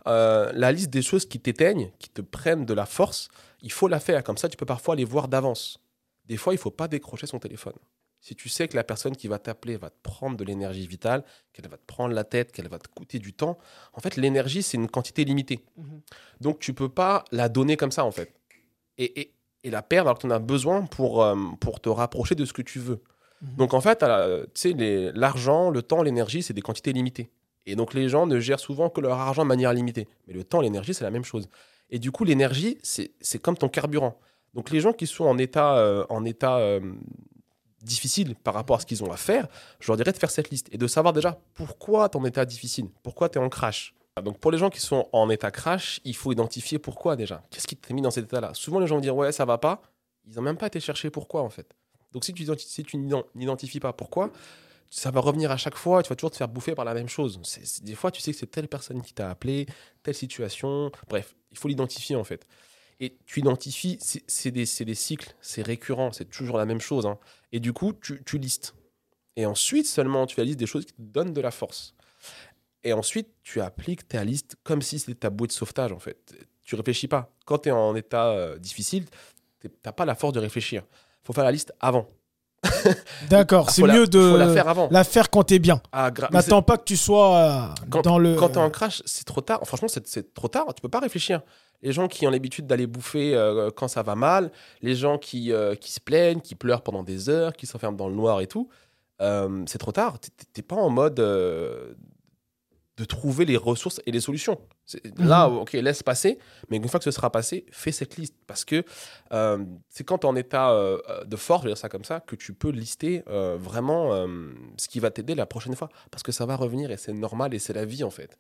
Euh, la liste des choses qui t'éteignent, qui te prennent de la force, il faut la faire. Comme ça, tu peux parfois les voir d'avance. Des fois, il faut pas décrocher son téléphone. Si tu sais que la personne qui va t'appeler va te prendre de l'énergie vitale, qu'elle va te prendre la tête, qu'elle va te coûter du temps, en fait, l'énergie, c'est une quantité limitée. Mhm. Donc, tu peux pas la donner comme ça, en fait. Et, et- et la perdre alors que tu en as besoin pour, euh, pour te rapprocher de ce que tu veux. Mhm. Donc, en fait, euh, tu l'argent, le temps, l'énergie, c'est des quantités limitées. Et donc, les gens ne gèrent souvent que leur argent de manière limitée. Mais le temps, l'énergie, c'est la même chose. Et du coup, l'énergie, c'est c'est comme ton carburant. Donc, les gens qui sont en état, euh, en état euh, difficile par rapport à ce qu'ils ont à faire, je leur dirais de faire cette liste et de savoir déjà pourquoi ton état difficile, pourquoi tu es en crash. Donc, pour les gens qui sont en état crash, il faut identifier pourquoi déjà. Qu'est-ce qui t'a mis dans cet état-là? Souvent, les gens vont dire ouais, ça va pas. Ils n'ont même pas été chercher pourquoi en fait. Donc, si tu, n'identifies pas pourquoi, ça va revenir à chaque fois, tu vas toujours te faire bouffer par la même chose. Des fois, tu sais que c'est telle personne qui t'a appelé, telle situation. Bref, il faut l'identifier en fait. Et tu identifies, c'est des, cycles, c'est récurrent, c'est toujours la même chose. hein. Et du coup, tu, tu listes. Et ensuite, seulement, tu liste des choses qui te donnent de la force. Et ensuite, tu appliques ta liste comme si c'était ta bouée de sauvetage, en fait. Tu réfléchis pas. Quand tu es en état euh, difficile, tu n'as pas la force de réfléchir. Faut faire la liste avant. D'accord. Ah, C'est la- mieux de faut la faire avant. la faire quand t'es bien. Ah, N'attends pas que tu sois euh, Quand- dans le. Quand tu es en crash, c'est trop tard. Franchement, c'est c'est trop tard. Tu peux pas réfléchir. Les gens qui ont l'habitude d'aller bouffer euh, quand ça va mal, les gens qui, euh, qui se plaignent, qui pleurent pendant des heures, qui s'enferment dans le noir et tout, euh, c'est trop tard. T'es- pas en mode de trouver les ressources et les solutions. Là, ok, laisse passer, mais une fois que ce sera passé, fais cette liste. Parce que euh, c'est quand tu es en état euh, de force, je vais dire ça comme ça, que tu peux lister euh, vraiment ce qui va t'aider la prochaine fois. Parce que ça va revenir et c'est normal et c'est la vie en fait.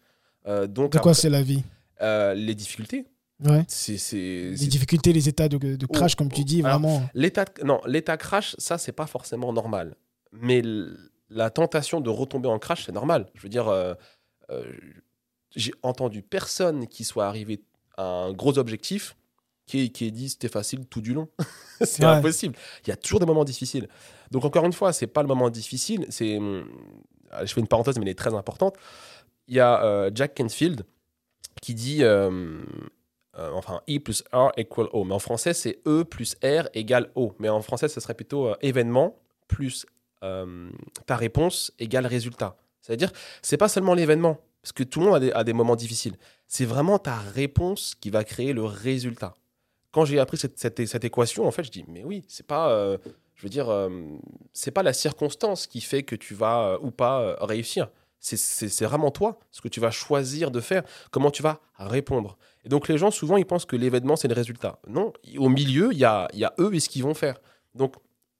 Donc, De quoi c'est la vie? les difficultés, Ouais. c'est. Les difficultés, les états de, de crash, Oh, comme tu oh. dis, Alors, vraiment. L'état non, l'état crash, ça c'est pas forcément normal. Mais la tentation de retomber en crash, c'est normal. Je veux dire, euh, euh, j'ai entendu personne qui soit arrivé à un gros objectif qui, qui ait dit c'était facile tout du long. c'est Ouais. impossible. Il y a toujours des moments difficiles. Donc encore une fois, c'est pas le moment difficile. C'est, hum, je fais une parenthèse, mais elle est très importante. Il y a euh, Jack Canfield qui dit, euh, euh, enfin, E plus R equal O. Mais en français, c'est E plus R égale O. Mais en français, ce serait plutôt euh, événement plus euh, ta réponse égale résultat. C'est-à-dire, c'est pas seulement l'événement, parce que tout le monde a des, des moments difficiles. C'est vraiment ta réponse qui va créer le résultat. Quand j'ai appris cette, cette- équation, en fait, je dis, mais oui, c'est pas, je veux dire, c'est pas la circonstance qui fait que tu vas ou pas réussir. C'est- vraiment toi, ce que tu vas choisir de faire, comment tu vas répondre. Et donc, les gens, souvent, ils pensent que l'événement, c'est le résultat. Non, au milieu, il y a, y a eux et ce qu'ils vont faire. Donc,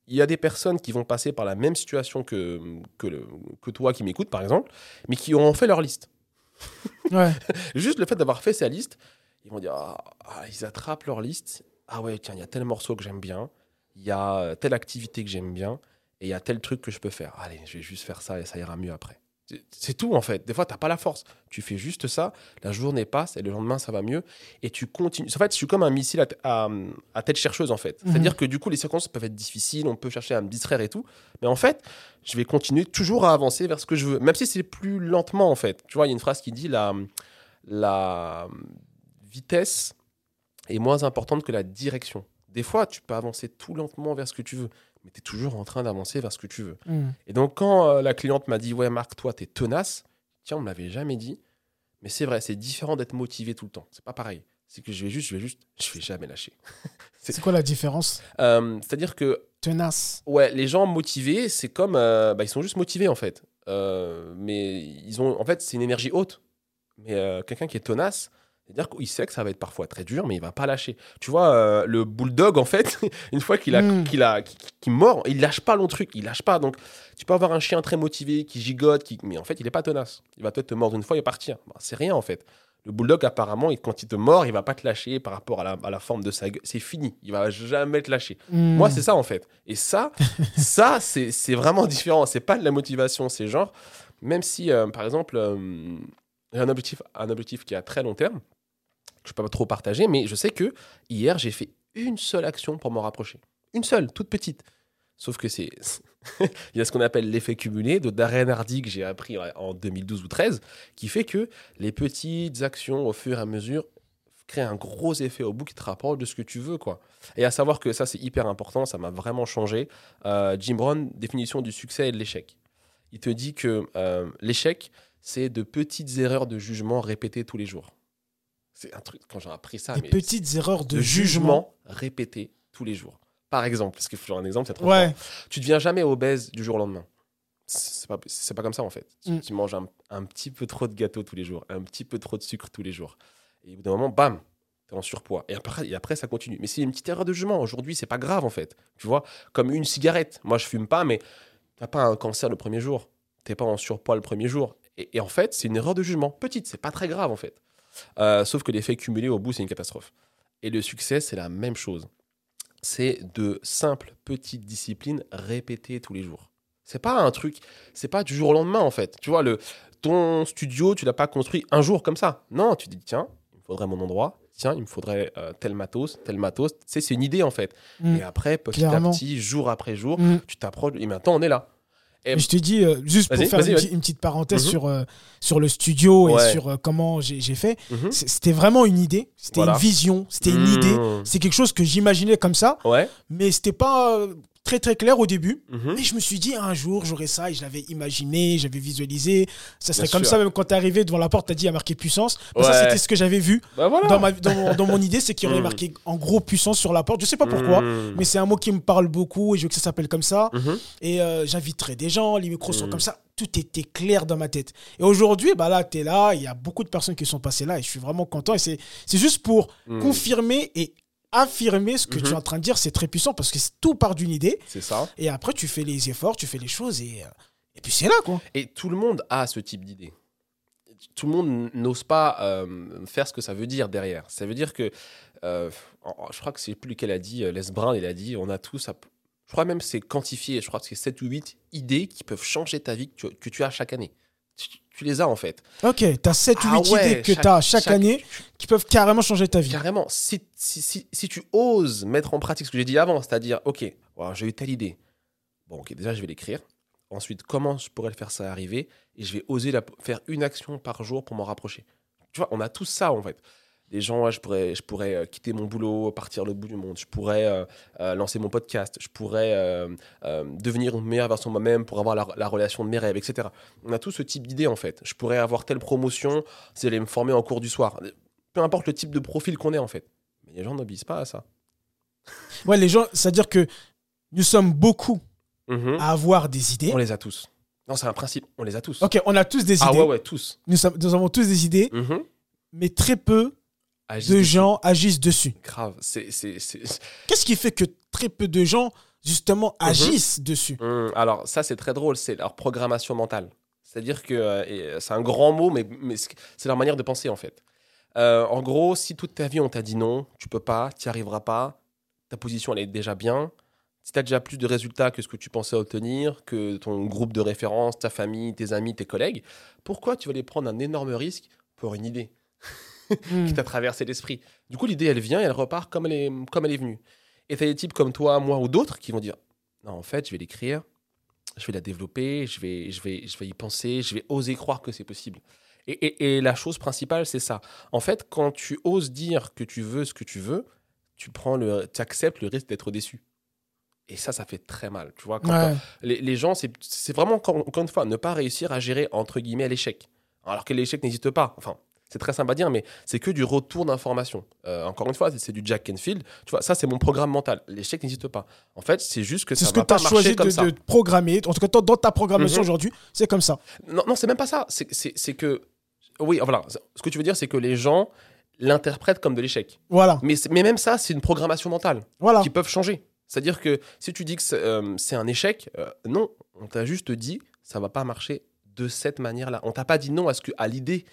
il y a des personnes qui vont passer par la même situation que, que, le- que toi qui m'écoutes, par exemple, mais qui auront fait leur liste. Ouais. Juste le fait d'avoir fait sa liste, ils vont dire ah, ah, ils attrapent leur liste. Ah ouais, tiens, il y a tel morceau que j'aime bien, il y a euh, telle activité que j'aime bien, et il y a tel truc que je peux faire. Allez, je vais juste faire ça et ça ira mieux après. C'est- tout en fait. Des fois, tu n'as pas la force. Tu fais juste ça, la journée passe et le lendemain, ça va mieux. Et tu continues. En fait, je suis comme un missile à- à tête chercheuse en fait. Mhm. C'est-à-dire que du coup, les circonstances peuvent être difficiles, on peut chercher à me distraire et tout. Mais en fait, je vais continuer toujours à avancer vers ce que je veux, même si c'est plus lentement en fait. Tu vois, il y a une phrase qui dit la, la vitesse est moins importante que la direction. Des fois, tu peux avancer tout lentement vers ce que tu veux, mais tu es toujours en train d'avancer vers ce que tu veux. Hmm. Et donc, quand euh, la cliente m'a dit, ouais, Marc, toi, tu es tenace, tiens, on me l'avait jamais dit, mais c'est vrai, c'est différent d'être motivé tout le temps. C'est pas pareil. C'est que je vais juste, je vais juste, je vais jamais lâcher. C'est quoi la différence Euh, C'est-à-dire que Tenace. Ouais, les gens motivés, c'est comme. euh, bah, ils sont juste motivés en fait. Mais ils ont. En fait, c'est une énergie haute. Mais quelqu'un qui est tenace, c'est-à-dire qu'il sait que ça va être parfois très dur, mais il va pas lâcher. Tu vois, euh, le bulldog, en fait, une fois qu'il a, Mm. qu'il a, mord, il lâche pas le truc, il lâche pas. Donc, tu peux avoir un chien très motivé qui gigote, qui... mais en fait, il est pas tenace. Il va peut-être te mordre une fois et partir. Bah, c'est rien en fait. Le bulldog, apparemment, quand il te mord, il va pas te lâcher par rapport à la, à la forme de sa gueule. C'est fini. Il va jamais te lâcher. Hmm. Moi, c'est ça en fait. Et ça, ça, c'est c'est vraiment différent. C'est pas de la motivation. C'est genre, même si, euh, par exemple, euh, j'ai un objectif, un objectif qui est à très long terme, je peux pas trop partager, mais je sais que hier, j'ai fait une seule action pour m'en rapprocher. Une seule, toute petite. Sauf que c'est. Il y a ce qu'on appelle l'effet cumulé de Darren Hardy que j'ai appris en 2012 ou 13, qui fait que les petites actions, au fur et à mesure, créent un gros effet au bout qui te rapproche de ce que tu veux, quoi. Et à savoir que ça, c'est hyper important, ça m'a vraiment changé. Euh, Jim Brown, définition du succès et de l'échec. Il te dit que euh, l'échec, c'est de petites erreurs de jugement répétées tous les jours. C'est un truc, quand j'ai appris ça, Des mais petites erreurs de, de jugement. jugement répétées tous les jours. Par exemple, parce qu'il faut un exemple, c'est trop Ouais. Tu deviens jamais obèse du jour au lendemain. C'est pas, c'est pas comme ça en fait. Tu, Mm. tu manges un, un petit peu trop de gâteau tous les jours, un petit peu trop de sucre tous les jours. Et au bout d'un moment, bam, t'es en surpoids. Et après, et après, ça continue. Mais c'est une petite erreur de jugement. Aujourd'hui, c'est pas grave en fait. Tu vois, comme une cigarette. Moi, je fume pas, mais t'as pas un cancer le premier jour. T'es pas en surpoids le premier jour. Et, et en fait, c'est une erreur de jugement. Petite, c'est pas très grave en fait. Euh, sauf que l'effet cumulé au bout, c'est une catastrophe. Et le succès, c'est la même chose. C'est de simples petites disciplines répétées tous les jours. C'est pas un truc, c'est pas du jour au lendemain en fait. Tu vois, le, ton studio, tu l'as pas construit un jour comme ça. Non, tu dis tiens, il me faudrait mon endroit, tiens, il me faudrait euh, tel matos, tel matos. Sais, c'est une idée en fait. Mm. Et après, petit Clairement. à petit, jour après jour, Mm. tu t'approches. Et maintenant, on est là. Et- je te dis, euh, juste pour faire une, petite- une petite parenthèse Mhm. sur, euh, sur le studio et sur euh, comment j'ai fait, Mhm. c'était vraiment une idée, c'était Voilà. une vision, c'était une idée. C'est quelque chose que j'imaginais comme ça, Ouais. mais c'était pas très très clair au début. Mhm. Mais je me suis dit, un jour, j'aurai ça, et je l'avais imaginé, j'avais visualisé. Ça serait Bien comme sûr. ça, même quand t'es arrivé devant la porte, t'as dit, il y a marqué puissance. Bah, Ça, Ouais. c'était ce que j'avais vu Bah voilà. dans, ma, dans, mon, dans mon idée, c'est qu'il y aurait Mm. marqué en gros puissance sur la porte. Je sais pas pourquoi, Mhm. mais c'est un mot qui me parle beaucoup et je veux que ça s'appelle comme ça. Mhm. Et euh, j'inviterai des gens, les micros sont Mm. comme ça. Tout était clair dans ma tête. Et aujourd'hui, bah là, tu es là, il y a beaucoup de personnes qui sont passées là et je suis vraiment content. Et c'est juste pour confirmer et affirmer ce que Mhm. tu es en train de dire. C'est très puissant parce que tout part d'une idée. C'est ça. Et après, tu fais les efforts, tu fais les choses et, euh, et puis c'est là, quoi. Et tout le monde a ce type d'idée. Tout le monde n'ose pas euh, faire ce que ça veut dire derrière. Ça veut dire que, euh, je crois que c'est plus lequel a dit, Les Brown, il a dit, on a tous, à- je crois même c'est quantifié, je crois que c'est 7 ou 8 idées qui peuvent changer ta vie que tu, que tu as chaque année. Tu, tu les as en fait. Ok, tu as 7 ou 8 Ah ouais, idées que tu as chaque, année tu- qui peuvent carrément changer ta vie. Carrément, si, si, si, si tu oses mettre en pratique ce que j'ai dit avant, c'est-à-dire, ok, j'ai eu telle idée. Bon, ok, déjà, je vais l'écrire. Ensuite, comment je pourrais le faire ça arriver? Et je vais oser la, faire une action par jour pour m'en rapprocher. Tu vois, on a tous ça, en fait. Des gens, ouais, je pourrais, je pourrais euh, quitter mon boulot, partir le bout du monde. Je pourrais euh, euh, lancer mon podcast. Je pourrais euh, devenir une meilleure version de moi-même pour avoir la, la relation de mes rêves, etc. On a tous ce type d'idées, en fait. Je pourrais avoir telle promotion si j'allais me former en cours du soir. Peu importe le type de profil qu'on est, en fait. Mais les gens n'obéissent pas à ça. Ouais, les gens, c'est-à-dire que nous sommes beaucoup Mhm. à avoir des idées. On les a tous. Non, c'est un principe. On les a tous. Ok, on a tous des ah idées. ouais, ouais, tous. Nous, sommes- nous avons tous des idées, Mhm. mais très peu De dessus. gens agissent dessus. Grave. C'est, c'est, c'est- Qu'est-ce qui fait que très peu de gens, justement, Mhm. agissent dessus? Hum, alors, ça, c'est très drôle. C'est leur programmation mentale. C'est-à-dire que euh, euh, c'est un grand mot, mais, mais c'est c'est leur manière de penser, en fait. Euh, en gros, si toute ta vie, on t'a dit non, tu peux pas, tu n'y arriveras pas, ta position, elle est déjà bien. Si tu as déjà plus de résultats que ce que tu pensais obtenir, que ton groupe de référence, ta famille, tes amis, tes collègues, pourquoi tu vas aller prendre un énorme risque pour une idée? Hmm. qui t'a traversé l'esprit. Du coup, l'idée, elle vient et elle repart comme elle est, comme elle est venue. Et tu as des types comme toi, moi ou d'autres qui vont dire Non, en fait, je vais l'écrire, je vais la développer, je vais, je vais, je vais y penser, je vais oser croire que c'est possible. Et, et- et la chose principale, c'est ça. En fait, quand tu oses dire que tu veux ce que tu veux, tu prends le, acceptes le risque d'être déçu. Et ça, ça fait très mal. Tu vois, quand Ouais. les, les gens, c'est vraiment, encore, encore une fois, ne pas réussir à gérer, entre guillemets, l'échec. Alors que l'échec n'existe pas. Enfin, c'est très simple à dire, mais c'est que du retour d'information. Euh, encore une fois, c'est- c'est du Jack Canfield. Tu vois, ça, c'est mon programme mental. L'échec n'existe pas. En fait, c'est juste que C'est ça ce que va tu as pas marcher choisi comme de, ça. de programmer. En tout cas, dans ta programmation Mhm. aujourd'hui, c'est comme ça. Non, non c'est même pas ça. C'est- C'est c'est que. Oui, voilà. Ce que tu veux dire, c'est que les gens l'interprètent comme de l'échec. Voilà. Mais, c'est- mais même ça, c'est une programmation mentale Voilà. qui peuvent changer. C'est-à-dire que si tu dis que c'est euh, c'est un échec, euh, non, on t'a juste dit ça va pas marcher de cette manière-là. On t'a pas dit non à ce que à l'idée.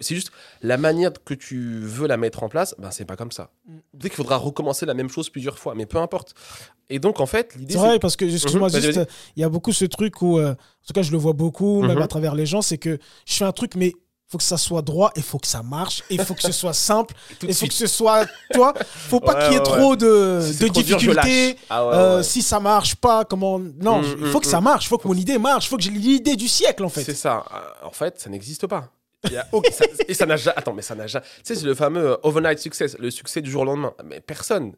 C'est juste la manière que tu veux la mettre en place, ben c'est pas comme ça. Mm. Peut-être qu'il faudra recommencer la même chose plusieurs fois, mais peu importe. Et donc en fait, l'idée C'est vrai, parce que, excuse-moi, Mhm, juste, il y a beaucoup ce truc où, euh, en tout cas, je le vois beaucoup, même Mhm. à travers les gens, c'est que je fais un truc, mais faut que ça soit droit, il faut que ça marche, et il faut que ce soit simple, il faut suite. que ce soit, toi, faut pas Ouais, qu'il y ait ouais, trop de, Si dur, difficultés. Ah Euh. Si ça marche pas, comment Non, Mm, il faut mm, que ça mm. marche, il faut que mon idée marche, il faut que j'ai l'idée du siècle en fait. C'est ça. Euh, En fait, ça n'existe pas. Il y a aucun- ça- et ça n'a jamais. Attends, mais ça n'a jamais. Tu sais, c'est le fameux euh, overnight success, le succès du jour au lendemain. Mais personne.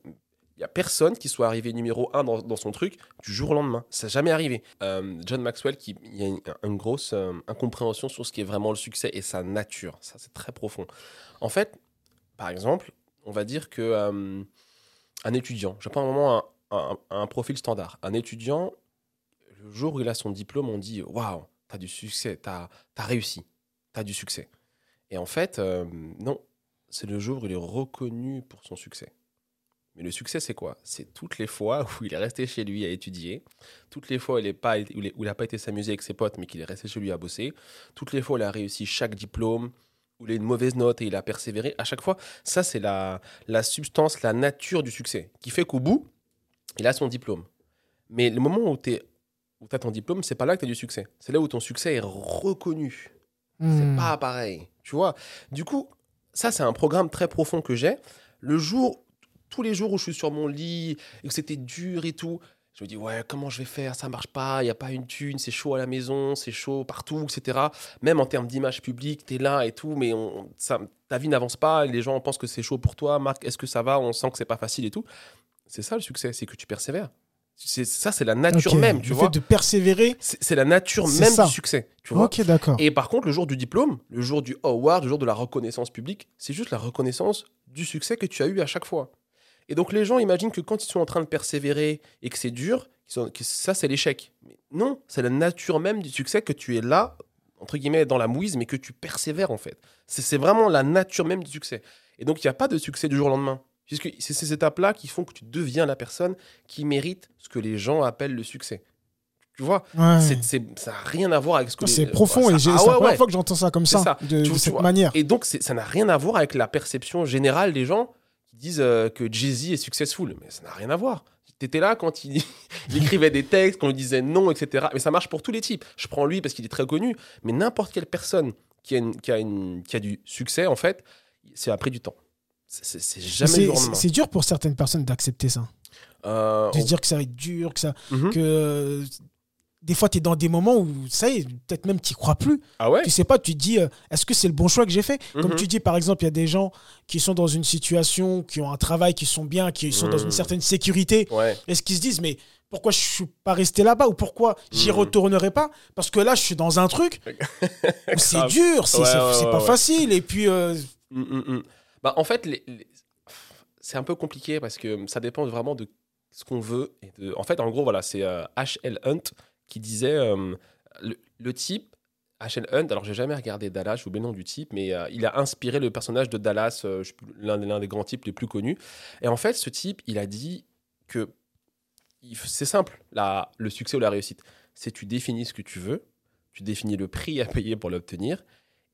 Il y a personne qui soit arrivé numéro un dans, dans son truc du jour au lendemain. Ça n'a jamais arrivé. Euh, John Maxwell, il y a une, grosse euh, incompréhension sur ce qui est vraiment le succès et sa nature. Ça, c'est très profond. En fait, par exemple, on va dire que euh, un étudiant, je prends un moment un, un- profil standard. Un étudiant, le jour où il a son diplôme, on dit Waouh, t'as du succès, t'as as réussi, t'as du succès. Et en fait, non, c'est le jour où il est reconnu pour son succès. Mais le succès, c'est quoi? C'est toutes les fois où il est resté chez lui à étudier, toutes les fois où il n'a pas, été s'amuser avec ses potes, mais qu'il est resté chez lui à bosser, toutes les fois où il a réussi chaque diplôme, où il a une mauvaise note et il a persévéré. À chaque fois, ça, c'est la, la substance, la nature du succès, qui fait qu'au bout, il a son diplôme. Mais le moment où tu as ton diplôme, c'est pas là que tu as du succès. C'est là où ton succès est reconnu. C'est Hmm. pas pareil. Tu vois? Du coup, ça, c'est un programme très profond que j'ai. Le jour, tous les jours où je suis sur mon lit et que c'était dur et tout, je me dis, ouais, comment je vais faire? Ça marche pas, il n'y a pas une thune, c'est chaud à la maison, c'est chaud partout, etc. Même en termes d'image publique, tu es là et tout, mais on, ça, ta vie n'avance pas, les gens pensent que c'est chaud pour toi. Marc, est-ce que ça va? On sent que c'est pas facile et tout. C'est ça le succès, c'est que tu persévères. C'est ça, c'est la nature même, tu le vois. fait de persévérer. C'est la nature même ça. du succès, tu vois. Ok, d'accord. Et par contre, le jour du diplôme, le jour du award, le jour de la reconnaissance publique, c'est juste la reconnaissance du succès que tu as eu à chaque fois. Et donc les gens imaginent que quand ils sont en train de persévérer et que c'est dur, que ça c'est l'échec. Mais non, c'est la nature même du succès que tu es là, entre guillemets, dans la mouise, mais que tu persévères en fait. C'est vraiment la nature même du succès. Et donc il n'y a pas de succès du jour au lendemain. Puisque c'est ces étapes-là qui font que tu deviens la personne qui mérite ce que les gens appellent le succès. Tu vois, Ouais. ça n'a rien à voir avec ce que C'est profond ça- et Ah c'est ouais, la première ouais. fois que j'entends ça comme ça, ça. de, Tu- de tu cette vois. manière. Et donc, ça n'a rien à voir avec la perception générale des gens qui disent euh, que Jay-Z est successful. Mais ça n'a rien à voir. T'étais là quand il, il écrivait des textes, qu'on lui disait non, etc. Mais ça marche pour tous les types. Je prends lui parce qu'il est très connu, mais n'importe quelle personne qui a, une- qui, a une- qui a du succès, en fait, c'est après du temps. C'est- jamais C'est- dur pour certaines personnes d'accepter ça. Euh, De se dire que ça va être dur, que ça. mhm. Que euh, des fois, tu es dans des moments où, ça y est, peut-être même tu crois plus. Ah ouais? Tu sais pas, tu te dis, euh, est-ce que c'est le bon choix que j'ai fait? Comme Mhm. tu dis, par exemple, il y a des gens qui sont dans une situation, qui ont un travail, qui sont bien, qui sont dans Mhm. une certaine sécurité. Ouais. Est-ce qu'ils se disent, mais pourquoi je suis pas resté là-bas ou pourquoi j'y Mhm. retournerai pas? Parce que là, je suis dans un truc où c'est dur, c'est Ouais, pas facile. Et puis, euh, Mm, mm, mm. Bah, en fait, les- les- c'est un peu compliqué parce que ça dépend vraiment de ce qu'on veut. Et de... En fait, en gros, voilà, c'est euh, H.L. Hunt qui disait euh, le, type. H.L. Hunt, alors j'ai jamais regardé Dallas, j'ai oublié le nom du type, mais euh, il a inspiré le personnage de Dallas, euh, l'un des grands types les plus connus. Et en fait, ce type, il a dit que c'est simple, la, le succès ou la réussite. C'est tu définis ce que tu veux, tu définis le prix à payer pour l'obtenir,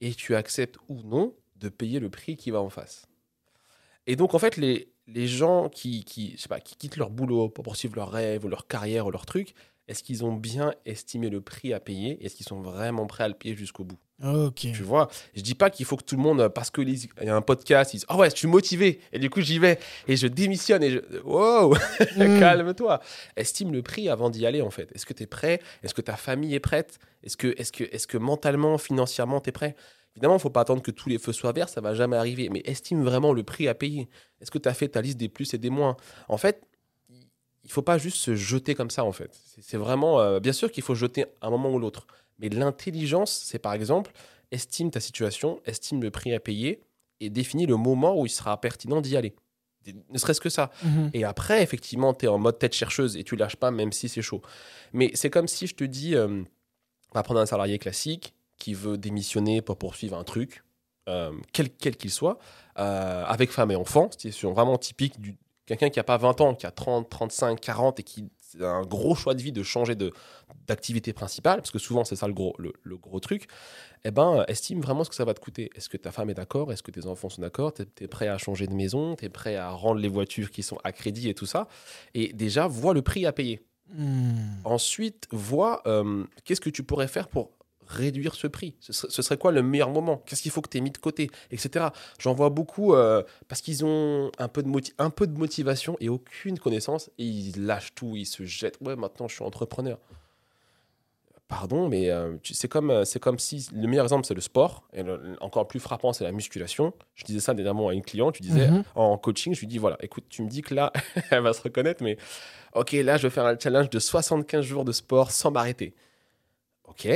et tu acceptes ou non de payer le prix qui va en face. Et donc, en fait, les, gens qui, qui, je pas, qui quittent leur boulot pour poursuivre leurs rêves ou leur carrière ou leur truc, est-ce qu'ils ont bien estimé le prix à payer Est-ce qu'ils sont vraiment prêts à le payer jusqu'au bout? Ok. Tu vois Je dis pas qu'il faut que tout le monde, parce qu'il y a un podcast, ils disent Ah ouais, je suis motivé, et du coup j'y vais, et je démissionne, et je. Wow Mm. Calme-toi. Estime le prix avant d'y aller, en fait. Est-ce que tu es prêt? Est-ce que ta famille est prête? Est-ce que, est que, est que mentalement, financièrement, tu es prêt? Évidemment, il faut pas attendre que tous les feux soient verts, ça va jamais arriver. Mais estime vraiment le prix à payer. Est-ce que tu as fait ta liste des plus et des moins? En fait, il faut pas juste se jeter comme ça, en fait. C'est- vraiment. euh, bien sûr qu'il faut jeter un moment ou l'autre. Mais l'intelligence, c'est par exemple, estime ta situation, estime le prix à payer et définis le moment où il sera pertinent d'y aller. Ne serait-ce que ça. Mhm. Et après, effectivement, tu es en mode tête chercheuse et tu lâches pas, même si c'est chaud. Mais c'est comme si je te dis, euh, on va prendre un salarié classique qui veut démissionner pour poursuivre un truc, euh, quel quel qu'il soit, euh, avec femme et enfant. C'est vraiment typique du quelqu'un qui n'a pas 20 ans, qui a 30, 35, 40 et qui a un gros choix de vie de changer de- d'activité principale, parce que souvent c'est ça le gros, le, le gros truc, eh ben, estime vraiment ce que ça va te coûter. Est-ce que ta femme est d'accord? Est-ce que tes enfants sont d'accord? Tu es, prêt à changer de maison? Tu es prêt à rendre les voitures qui sont à crédit et tout ça? Et déjà, vois le prix à payer. Hmm. Ensuite, vois euh, qu'est-ce que tu pourrais faire pour réduire ce prix. Ce serait, ce serait quoi le meilleur moment? Qu'est-ce qu'il faut que tu aies mis de côté? Etc. J'en vois beaucoup euh, parce qu'ils ont un peu, de un peu de motivation et aucune connaissance et ils lâchent tout, ils se jettent. Ouais, maintenant je suis entrepreneur. Pardon, mais euh, tu- c'est comme, euh, c'est comme si le meilleur exemple c'est le sport et le- le- encore plus frappant c'est la musculation. Je disais ça dernièrement à une cliente, je disais Mhm. en coaching, je lui dis voilà, écoute, tu me dis que là, elle va se reconnaître, mais ok, là, je vais faire un challenge de 75 jours de sport sans m'arrêter. Ok.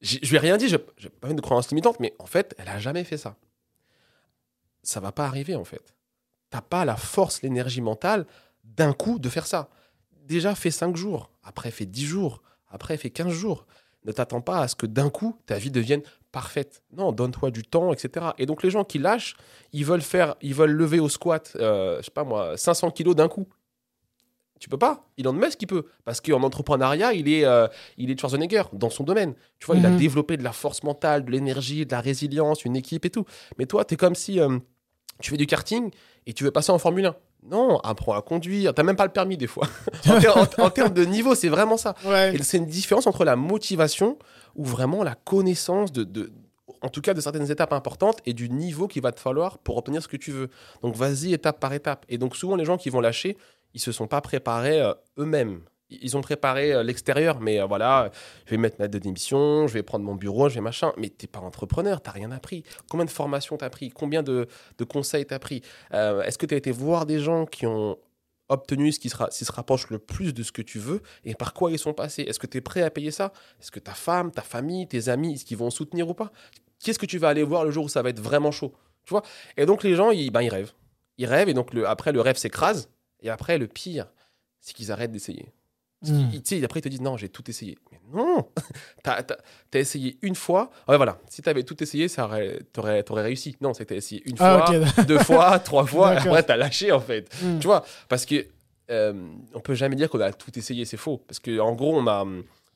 Je lui ai rien dit, je n'ai pas une croyance limitante, mais en fait, elle a jamais fait ça. Ça va pas arriver, en fait. T'as pas la force, l'énergie mentale d'un coup de faire ça. Déjà, fais 5 jours, après, fais 10 jours, après, fais 15 jours. Ne t'attends pas à ce que d'un coup, ta vie devienne parfaite. Non, donne-toi du temps, etc. Et donc, les gens qui lâchent, ils veulent faire, ils veulent lever au squat, euh, je sais pas moi, 500 kilos d'un coup. Tu peux pas. Elon Musk, il peut. Parce qu'en entrepreneuriat, il est, euh, il est Schwarzenegger dans son domaine. Tu vois, il a Mhm. développé de la force mentale, de l'énergie, de la résilience, une équipe et tout. Mais toi, tu es comme si euh, tu fais du karting et tu veux passer en Formule 1. Non, apprends à conduire. T'as même pas le permis des fois. en, ter- en- en termes de niveau, c'est vraiment ça. Ouais. Et c'est une différence entre la motivation ou vraiment la connaissance de, de- en tout cas de certaines étapes importantes et du niveau qu'il va te falloir pour obtenir ce que tu veux. Donc vas-y étape par étape. Et donc souvent les gens qui vont lâcher, ils se sont pas préparés euh, eux-mêmes. Ils ont préparé euh, l'extérieur, mais euh, voilà, je vais mettre ma démission, je vais prendre mon bureau, je vais machin. Mais t'es pas entrepreneur, t'as rien appris. Combien de formations t'as pris? Combien de, de conseils t'as pris? Est-ce que tu as été voir des gens qui ont obtenu ce qui, sera, se rapproche le plus de ce que tu veux? Et par quoi ils sont passés? Est-ce que tu es prêt à payer ça? Est-ce que ta femme, ta famille, tes amis, est-ce qu'ils vont soutenir ou pas? Qu'est-ce que tu vas aller voir le jour où ça va être vraiment chaud? Tu vois? Et donc les gens, ils, ben, ils rêvent. Ils rêvent et donc après le rêve s'écrase et après le pire, c'est qu'ils arrêtent d'essayer. Tu sais, après ils te disent non, j'ai tout essayé. Mais non T'as as, essayé une fois. Ouais, voilà. Si t'avais tout essayé, ça aurait, t'aurais, t'aurais réussi. Non, c'est que t'as essayé une Ah, fois, deux fois, trois fois, et après t'as lâché en fait. Hmm. Tu vois Parce que euh, on peut jamais dire qu'on a tout essayé, c'est faux. Parce que en gros, on a,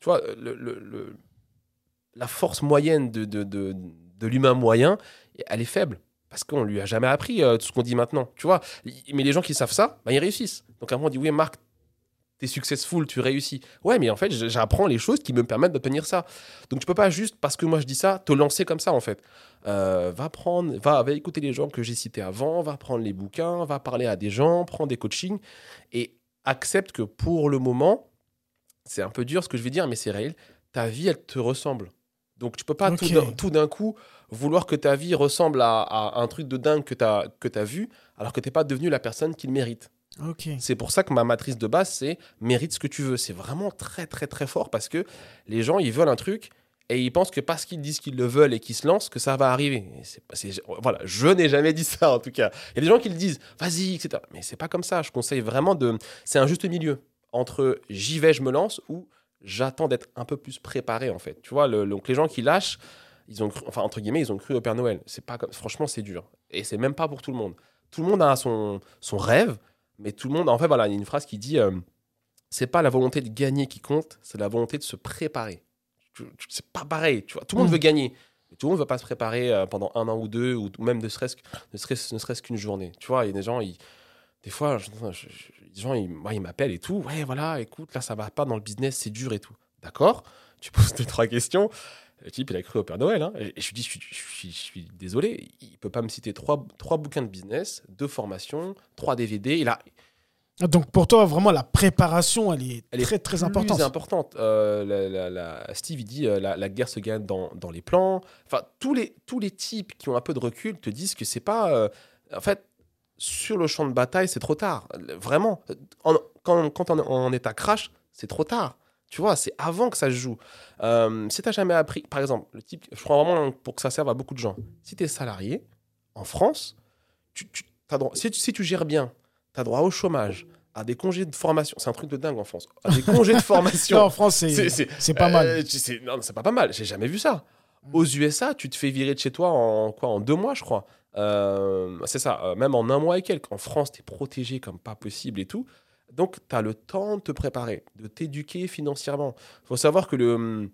tu vois, le, le- le- la force moyenne de, de, de, de l'humain moyen, elle est faible. Parce qu'on lui a jamais appris euh, tout ce qu'on dit maintenant. Tu vois Mais les gens qui savent ça, bah, ils réussissent. Donc à un moment, on dit oui, Marc, t'es successful, tu réussis. Ouais, mais en fait, j'apprends les choses qui me permettent d'obtenir ça. Donc tu peux pas juste, parce que moi je dis ça, te lancer comme ça en fait. Euh, va prendre, va, va écouter les gens que j'ai cités avant, va prendre les bouquins, va parler à des gens, prends des coachings et accepte que pour le moment, c'est un peu dur ce que je vais dire, mais c'est réel, ta vie elle te ressemble. Donc tu peux pas tout d'un- tout d'un coup vouloir que ta vie ressemble à, à un truc de dingue que tu as, que as vu, alors que tu n'es pas devenu la personne qu'il mérite. C'est pour ça que ma matrice de base, c'est mérite ce que tu veux. C'est vraiment très, très, très fort parce que les gens, ils veulent un truc et ils pensent que parce qu'ils disent qu'ils le veulent et qu'ils se lancent, que ça va arriver. C'est- voilà, je n'ai jamais dit ça en tout cas. Il y a des gens qui le disent, vas-y, etc. Mais c'est pas comme ça. Je conseille vraiment de. C'est un juste milieu entre j'y vais, je me lance ou j'attends d'être un peu plus préparé en fait. Tu vois, le- donc les gens qui lâchent, ils ont cru, enfin entre guillemets, ils ont cru au Père Noël. C'est pas comme, franchement, c'est dur. Et c'est même pas pour tout le monde. Tout le monde a son, son rêve, mais tout le monde, en fait, voilà, il y a une phrase qui dit, euh, c'est pas la volonté de gagner qui compte, c'est la volonté de se préparer. C'est pas pareil, tu vois. Tout le monde Mm. veut gagner. Mais tout le monde ne veut pas se préparer euh, pendant un an ou deux, ou même ne serait-ce ne serait-ce ne serait-ce qu'une journée. Tu vois, il y a des gens, ils, des fois, je- je- je- gens, ils, moi, ils m'appellent et tout. Ouais, voilà, écoute, là, ça va pas dans le business, c'est dur et tout. D'accord? Tu poses deux, trois questions. Le type, il a cru au Père Noël. hein. Et je lui dis, je suis, je suis- je suis désolé, il peut pas me citer trois, trois bouquins de business, deux formations, trois DVD. Il a, Donc pour toi, vraiment, la préparation, elle est elle est très, très plus importante. importante. Euh, la- la- la- Steve, il dit euh, la, la guerre se gagne dans, dans les plans. Enfin, tous les, tous les types qui ont un peu de recul te disent que c'est pas. euh, en fait, sur le champ de bataille, c'est trop tard. Vraiment. En- quand, quand on est en état crash, c'est trop tard. Tu vois, c'est avant que ça se joue. Euh, si tu n'as jamais appris, par exemple, le type, je crois vraiment pour que ça serve à beaucoup de gens. Si tu es salarié en France, tu, tu- t'as droit- si, tu- si tu gères bien, tu as droit au chômage, à des congés de formation. C'est un truc de dingue en France. À des congés de formation. Non, en France, c'est pas mal. Euh, non, c'est pas pas mal. J'ai jamais vu ça. Aux USA, tu te fais virer de chez toi en quoi En deux mois, je crois. Euh, c'est ça. euh, même en un mois et quelques. En France, tu es protégé comme pas possible et tout. Donc, tu as le temps de te préparer, de t'éduquer financièrement. Il faut savoir que hum,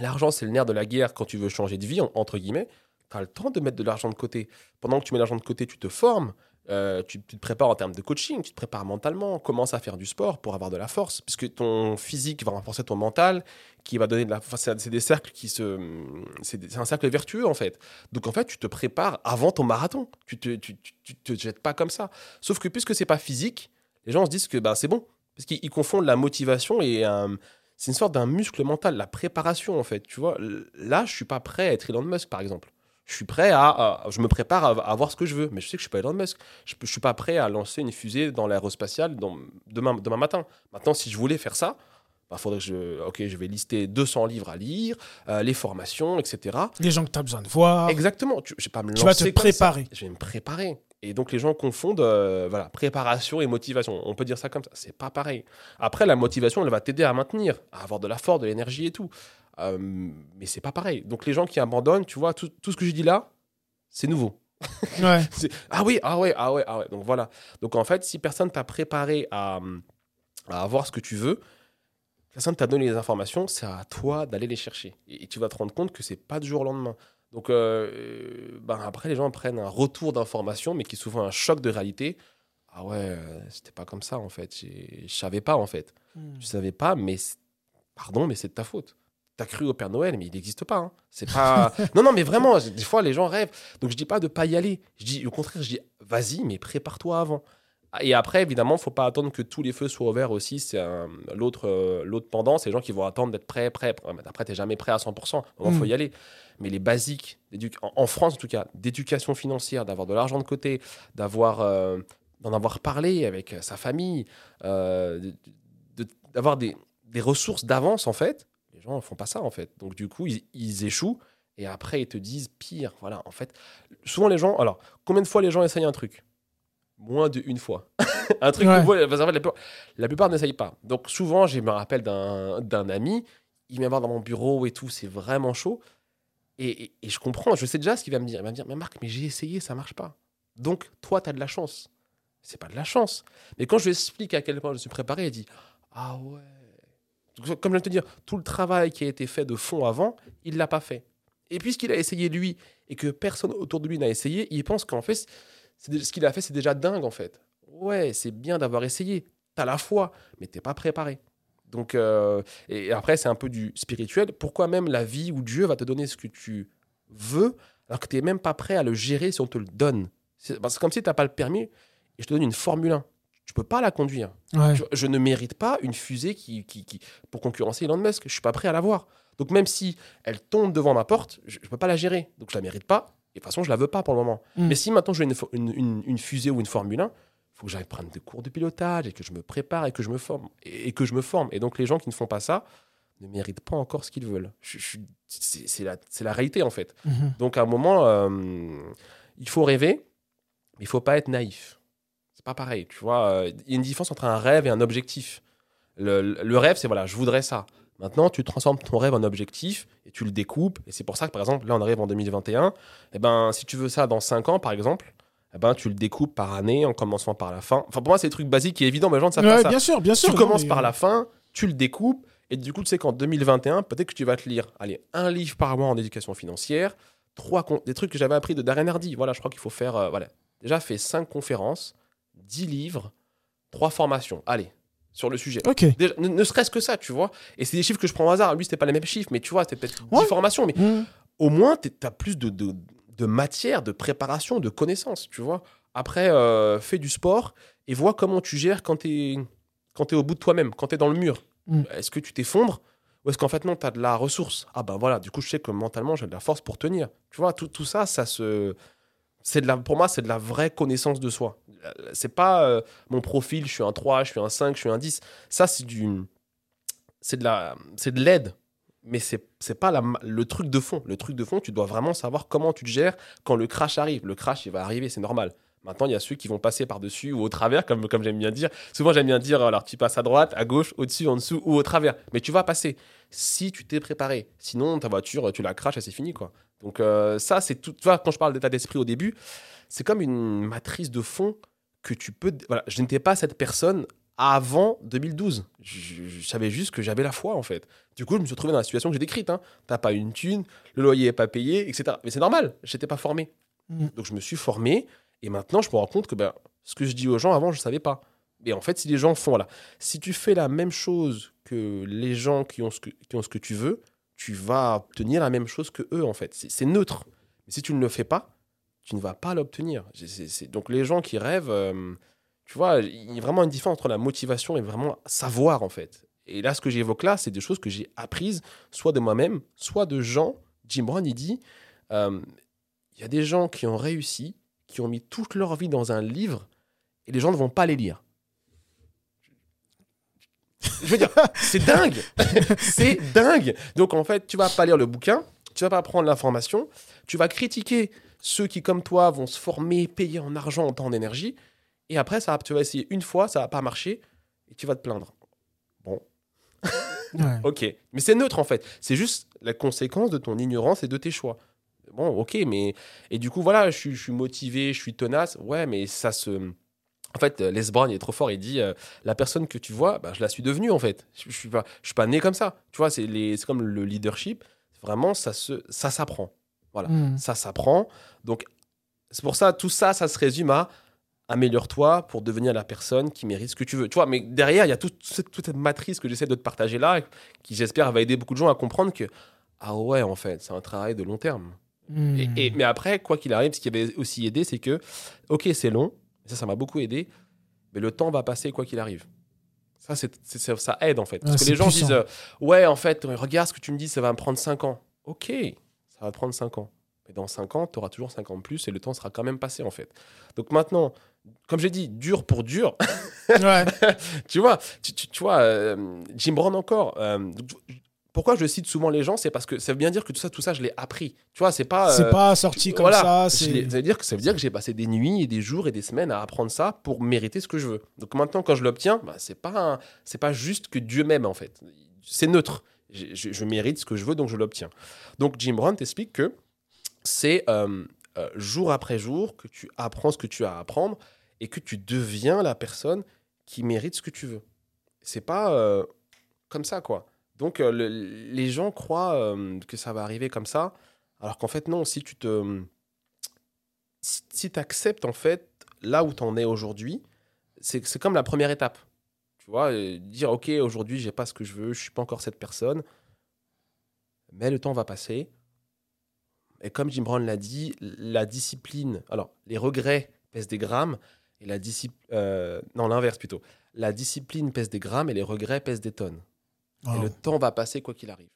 l'argent, c'est le nerf de la guerre quand tu veux changer de vie, en- entre guillemets. Tu as le temps de mettre de l'argent de côté. Pendant que tu mets l'argent de côté, tu te formes. Euh, tu, te prépares en termes de coaching, tu te prépares mentalement, commence à faire du sport pour avoir de la force, puisque ton physique va renforcer ton mental, qui va donner de la enfin, c'est des cercles qui se c'est un cercle vertueux en fait. Donc en fait tu te prépares avant ton marathon. Tu te tu, tu- te jettes pas comme ça. Sauf que puisque c'est pas physique les gens se disent que bah, c'est bon. Parce qu'ils ils confondent la motivation et un- c'est une sorte d'un muscle mental la préparation en fait. Tu vois là je suis pas prêt à être Elon Musk par exemple je suis prêt à, à- je me prépare à, à avoir ce que je veux mais je sais que je suis pas Elon Musk je, je suis pas prêt à lancer une fusée dans l'aérospatiale dans- demain demain matin maintenant si je voulais faire ça bah, faudrait que je, ok, je vais lister 200 livres à lire, euh, les formations, etc. Les gens que tu as besoin de voir. Exactement. Tu, je vais pas me Tu vas lancer te ça. préparer. Je vais me préparer. Et donc les gens confondent euh, voilà, préparation et motivation. On peut dire ça comme ça. C'est pas pareil. Après, la motivation, elle va t'aider à maintenir, à avoir de la force, de l'énergie et tout. Euh, mais c'est pas pareil. Donc les gens qui abandonnent, tu vois, tout, tout ce que j'ai dit là, c'est nouveau. Ouais. Ah oui, ah ouais, ah ouais, ah ouais. Donc voilà. Donc en fait, si personne t'a préparé à, à avoir ce que tu veux, personne t'a donné les informations, c'est à toi d'aller les chercher. Et, et tu vas te rendre compte que c'est pas du jour au lendemain. Donc euh, euh, ben après, les gens prennent un retour d'information, mais qui est souvent un choc de réalité. Ah ouais, c'était pas comme ça en fait. Je savais pas en fait. Hmm. Je savais pas, mais pardon, mais c'est de ta faute. T'as cru au Père Noël, mais il n'existe pas. hein. C'est pas. non, non, mais vraiment, des fois, les gens rêvent. Donc, je dis pas de pas y aller. Je dis, au contraire, je dis, vas-y, mais prépare-toi avant. Et après, évidemment, faut pas attendre que tous les feux soient ouverts aussi. C'est l'autre, euh, l'autre pendant, c'est les gens qui vont attendre d'être prêts, prêts. Mais Après, t'es jamais prêt à 100%. Il faut Mm. y aller. Mais les basiques, en, en France en tout cas, d'éducation financière, d'avoir de l'argent de côté, d'avoir, euh, d'en avoir parlé avec sa famille, euh, de- de- d'avoir des, des ressources d'avance en fait. Les gens ne font pas ça en fait. Donc du coup, ils, ils échouent et après ils te disent pire. Voilà, en fait, souvent les gens. Alors, combien de fois les gens essayent un truc? Moins de une fois. un truc Ouais. nouveau, parce fait, la plupart, la plupart n'essayent pas. Donc souvent, je me rappelle d'un d'un ami, il vient voir dans mon bureau et tout, c'est vraiment chaud. Et, et- et je comprends, je sais déjà ce qu'il va me dire. Il va me dire, mais Marc, mais j'ai essayé, ça marche pas. Donc, toi, tu as de la chance. C'est pas de la chance. Mais quand je lui explique à quel point je suis préparé, il dit, ah ouais. Comme je viens de te dire, tout le travail qui a été fait de fond avant, il l'a pas fait. Et puisqu'il a essayé lui et que personne autour de lui n'a essayé, il pense qu'en fait, ce qu'il a fait, c'est déjà dingue en fait. Ouais, c'est bien d'avoir essayé. T'as la foi, mais t'es pas préparé. Donc, euh, et après, c'est un peu du spirituel. Pourquoi même la vie ou Dieu va te donner ce que tu veux alors que tu n'es même pas prêt à le gérer si on te le donne? C'est comme si tu n'as pas le permis et je te donne une Formule 1. Tu peux pas la conduire. Ouais. Je, je ne mérite pas une fusée qui, qui, qui- pour concurrencer Elon Musk. Je suis pas prêt à l'avoir. Donc même si elle tombe devant ma porte, je ne peux pas la gérer. Donc je la mérite pas. Et de toute façon, je la veux pas pour le moment. Mm. Mais si maintenant j'ai une, une, une- une fusée ou une Formule 1, il faut que j'aille prendre des cours de pilotage et que je me prépare et que je me forme. Et, et que je me forme. Et donc les gens qui ne font pas ça ne méritent pas encore ce qu'ils veulent. Je- je- c'est c'est la, c'est la réalité en fait. Mhm. Donc à un moment, euh, il faut rêver, mais il faut pas être naïf. C'est pas pareil, tu vois. euh, Il y a une différence entre un rêve et un objectif. Le, le rêve, c'est voilà, je voudrais ça. Maintenant, tu transformes ton rêve en objectif et tu le découpes. Et c'est pour ça que, par exemple, là, on arrive en 2021. Et ben, si tu veux ça dans 5 ans, par exemple, eh ben, tu le découpes par année en commençant par la fin. Enfin, pour moi, c'est des trucs basiques et évidents, mais les gens ne savent pas ça. bien sûr, bien sûr. Tu non, commences mais, par la fin, tu le découpes, et du coup, tu sais qu'en 2021, peut-être que tu vas te lire, allez, un livre par mois en éducation financière, trois des trucs que j'avais appris de Darren Hardy. Voilà, je crois qu'il faut faire, euh, voilà, déjà fait cinq conférences, 10 livres, trois formations. Allez, sur le sujet. Ok. Déjà, ne, ne serait-ce que ça, tu vois. Et c'est des chiffres que je prends au hasard. Lui, c'était pas les mêmes chiffres, mais tu vois, c'était peut-être 10 Ouais. formations, mais Mhm. au moins, tu as plus de, de, de matière, de préparation, de connaissances, tu vois. Après, euh, fais du sport et vois comment tu gères quand tu es, quand es au bout de toi-même, quand tu es dans le mur. Mm. Est-ce que tu t'effondres ou est-ce qu'en fait, non, tu as de la ressource? Ah ben voilà, du coup, je sais que mentalement, j'ai de la force pour tenir. Tu vois, tout, tout ça, ça se... C'est de la, pour moi, c'est de la vraie connaissance de soi. C'est pas euh, mon profil, je suis un 3, je suis un 5, je suis un 10. Ça, c'est du. C'est de la. L'aide. Mais c'est pas le truc de fond. Le truc de fond, tu dois vraiment savoir comment tu te gères quand le crash arrive. Le crash, il va arriver, c'est normal. Maintenant, il y a ceux qui vont passer par-dessus ou au travers, comme, comme j'aime bien dire. Souvent, j'aime bien dire, alors tu passes à droite, à gauche, au-dessus, en dessous ou au travers. Mais tu vas passer si tu t'es préparé. Sinon, ta voiture, tu la craches et c'est fini. quoi. Donc euh, ça, c'est tout. Tu vois, quand je parle d'état d'esprit au début, c'est comme une matrice de fond que tu peux... Voilà, je n'étais pas cette personne avant 2012. Je, je savais juste que j'avais la foi, en fait. Du coup, je me suis retrouvé dans la situation que j'ai décrite. Hein. T'as pas une thune, le loyer n'est pas payé, etc. Mais c'est normal, j'étais pas formé. Mm. Donc je me suis formé et maintenant je me rends compte que ben, ce que je dis aux gens avant, je savais pas. Et en fait, si les gens font, voilà, si tu fais la même chose que les gens qui ont ce que, qui ont ce que tu veux, tu vas obtenir la même chose que eux, en fait. C'est c'est neutre. Mais si tu ne le fais pas, tu ne vas pas l'obtenir. Donc les gens qui rêvent, euh, tu vois, il y a vraiment une différence entre la motivation et vraiment savoir, en fait. Et là, ce que j'évoque là, c'est des choses que j'ai apprises, soit de moi-même, soit de gens. Jim Brown, il dit, euh, il y a des gens qui ont réussi, qui ont mis toute leur vie dans un livre, et les gens ne vont pas les lire. Je veux dire, c'est dingue C'est dingue Donc en fait, tu vas pas lire le bouquin, tu vas pas prendre l'information, tu vas critiquer ceux qui, comme toi, vont se former, payer en argent, en temps, en énergie, et après, ça, tu vas essayer une fois, ça va pas marcher, et tu vas te plaindre. Bon, Ouais. Ok, mais c'est neutre en fait. C'est juste la conséquence de ton ignorance et de tes choix. Bon, ok, mais et du coup voilà, je suis, je suis motivé, je suis tenace. Ouais, mais ça se. En fait, euh, Les Brown il est trop fort. Il dit euh, la personne que tu vois, bah, je la suis devenue en fait. Je, je suis pas, je suis pas né comme ça. Tu vois, c'est comme le leadership. Vraiment, ça se, ça s'apprend. Voilà, Mm. ça s'apprend. Donc c'est pour ça, tout ça, ça se résume à améliore-toi pour devenir la personne qui mérite ce que tu veux. Tu vois, mais derrière, il y a toute cette, toute cette matrice que j'essaie de te partager là, qui j'espère va aider beaucoup de gens à comprendre que, ah ouais, en fait, c'est un travail de long terme. Mm. Et, et- mais après, quoi qu'il arrive, ce qui avait aussi aidé, c'est que, ok, c'est long, ça, ça m'a beaucoup aidé, mais le temps va passer quoi qu'il arrive. Ça, c'est, ça, ça aide en fait. Parce Ouais, que les gens puissant. disent, euh, ouais, en fait, regarde ce que tu me dis, ça va me prendre 5 ans. Ok, ça va te prendre 5 ans. Mais dans 5 ans, tu auras toujours 5 ans de plus et le temps sera quand même passé en fait. Donc maintenant, comme j'ai dit, dur pour dur, Ouais. tu vois, tu, tu- tu vois euh, Jim Brown encore. euh, pourquoi je cite souvent les gens, c'est parce que ça veut bien dire que tout ça, tout ça, je l'ai appris. Tu vois, c'est pas. C'est euh, pas sorti comme voilà, ça. ça veut dire que ça veut dire que j'ai passé des nuits et des jours et des semaines à apprendre ça pour mériter ce que je veux. Donc maintenant, quand je l'obtiens, bah, c'est pas un- c'est pas juste que Dieu m'aime en fait. C'est neutre. Je, mérite ce que je veux, donc je l'obtiens. Donc Jim Brown t'explique que c'est euh, euh, jour après jour que tu apprends ce que tu as à apprendre et que tu deviens la personne qui mérite ce que tu veux. C'est pas euh, comme ça quoi. Donc le- les gens croient que ça va arriver comme ça, alors qu'en fait non. Si tu te si, tu acceptes en fait là où tu en es aujourd'hui, c'est comme la première étape. Vois, euh, dire ok aujourd'hui j'ai pas ce que je veux, je suis pas encore cette personne, mais le temps va passer. Et comme Jim Brown l'a dit, la discipline, alors les regrets pèsent des grammes et la discipline, non l'inverse plutôt, la discipline pèse des grammes et les regrets pèsent des tonnes. Oh. Et le temps va passer quoi qu'il arrive.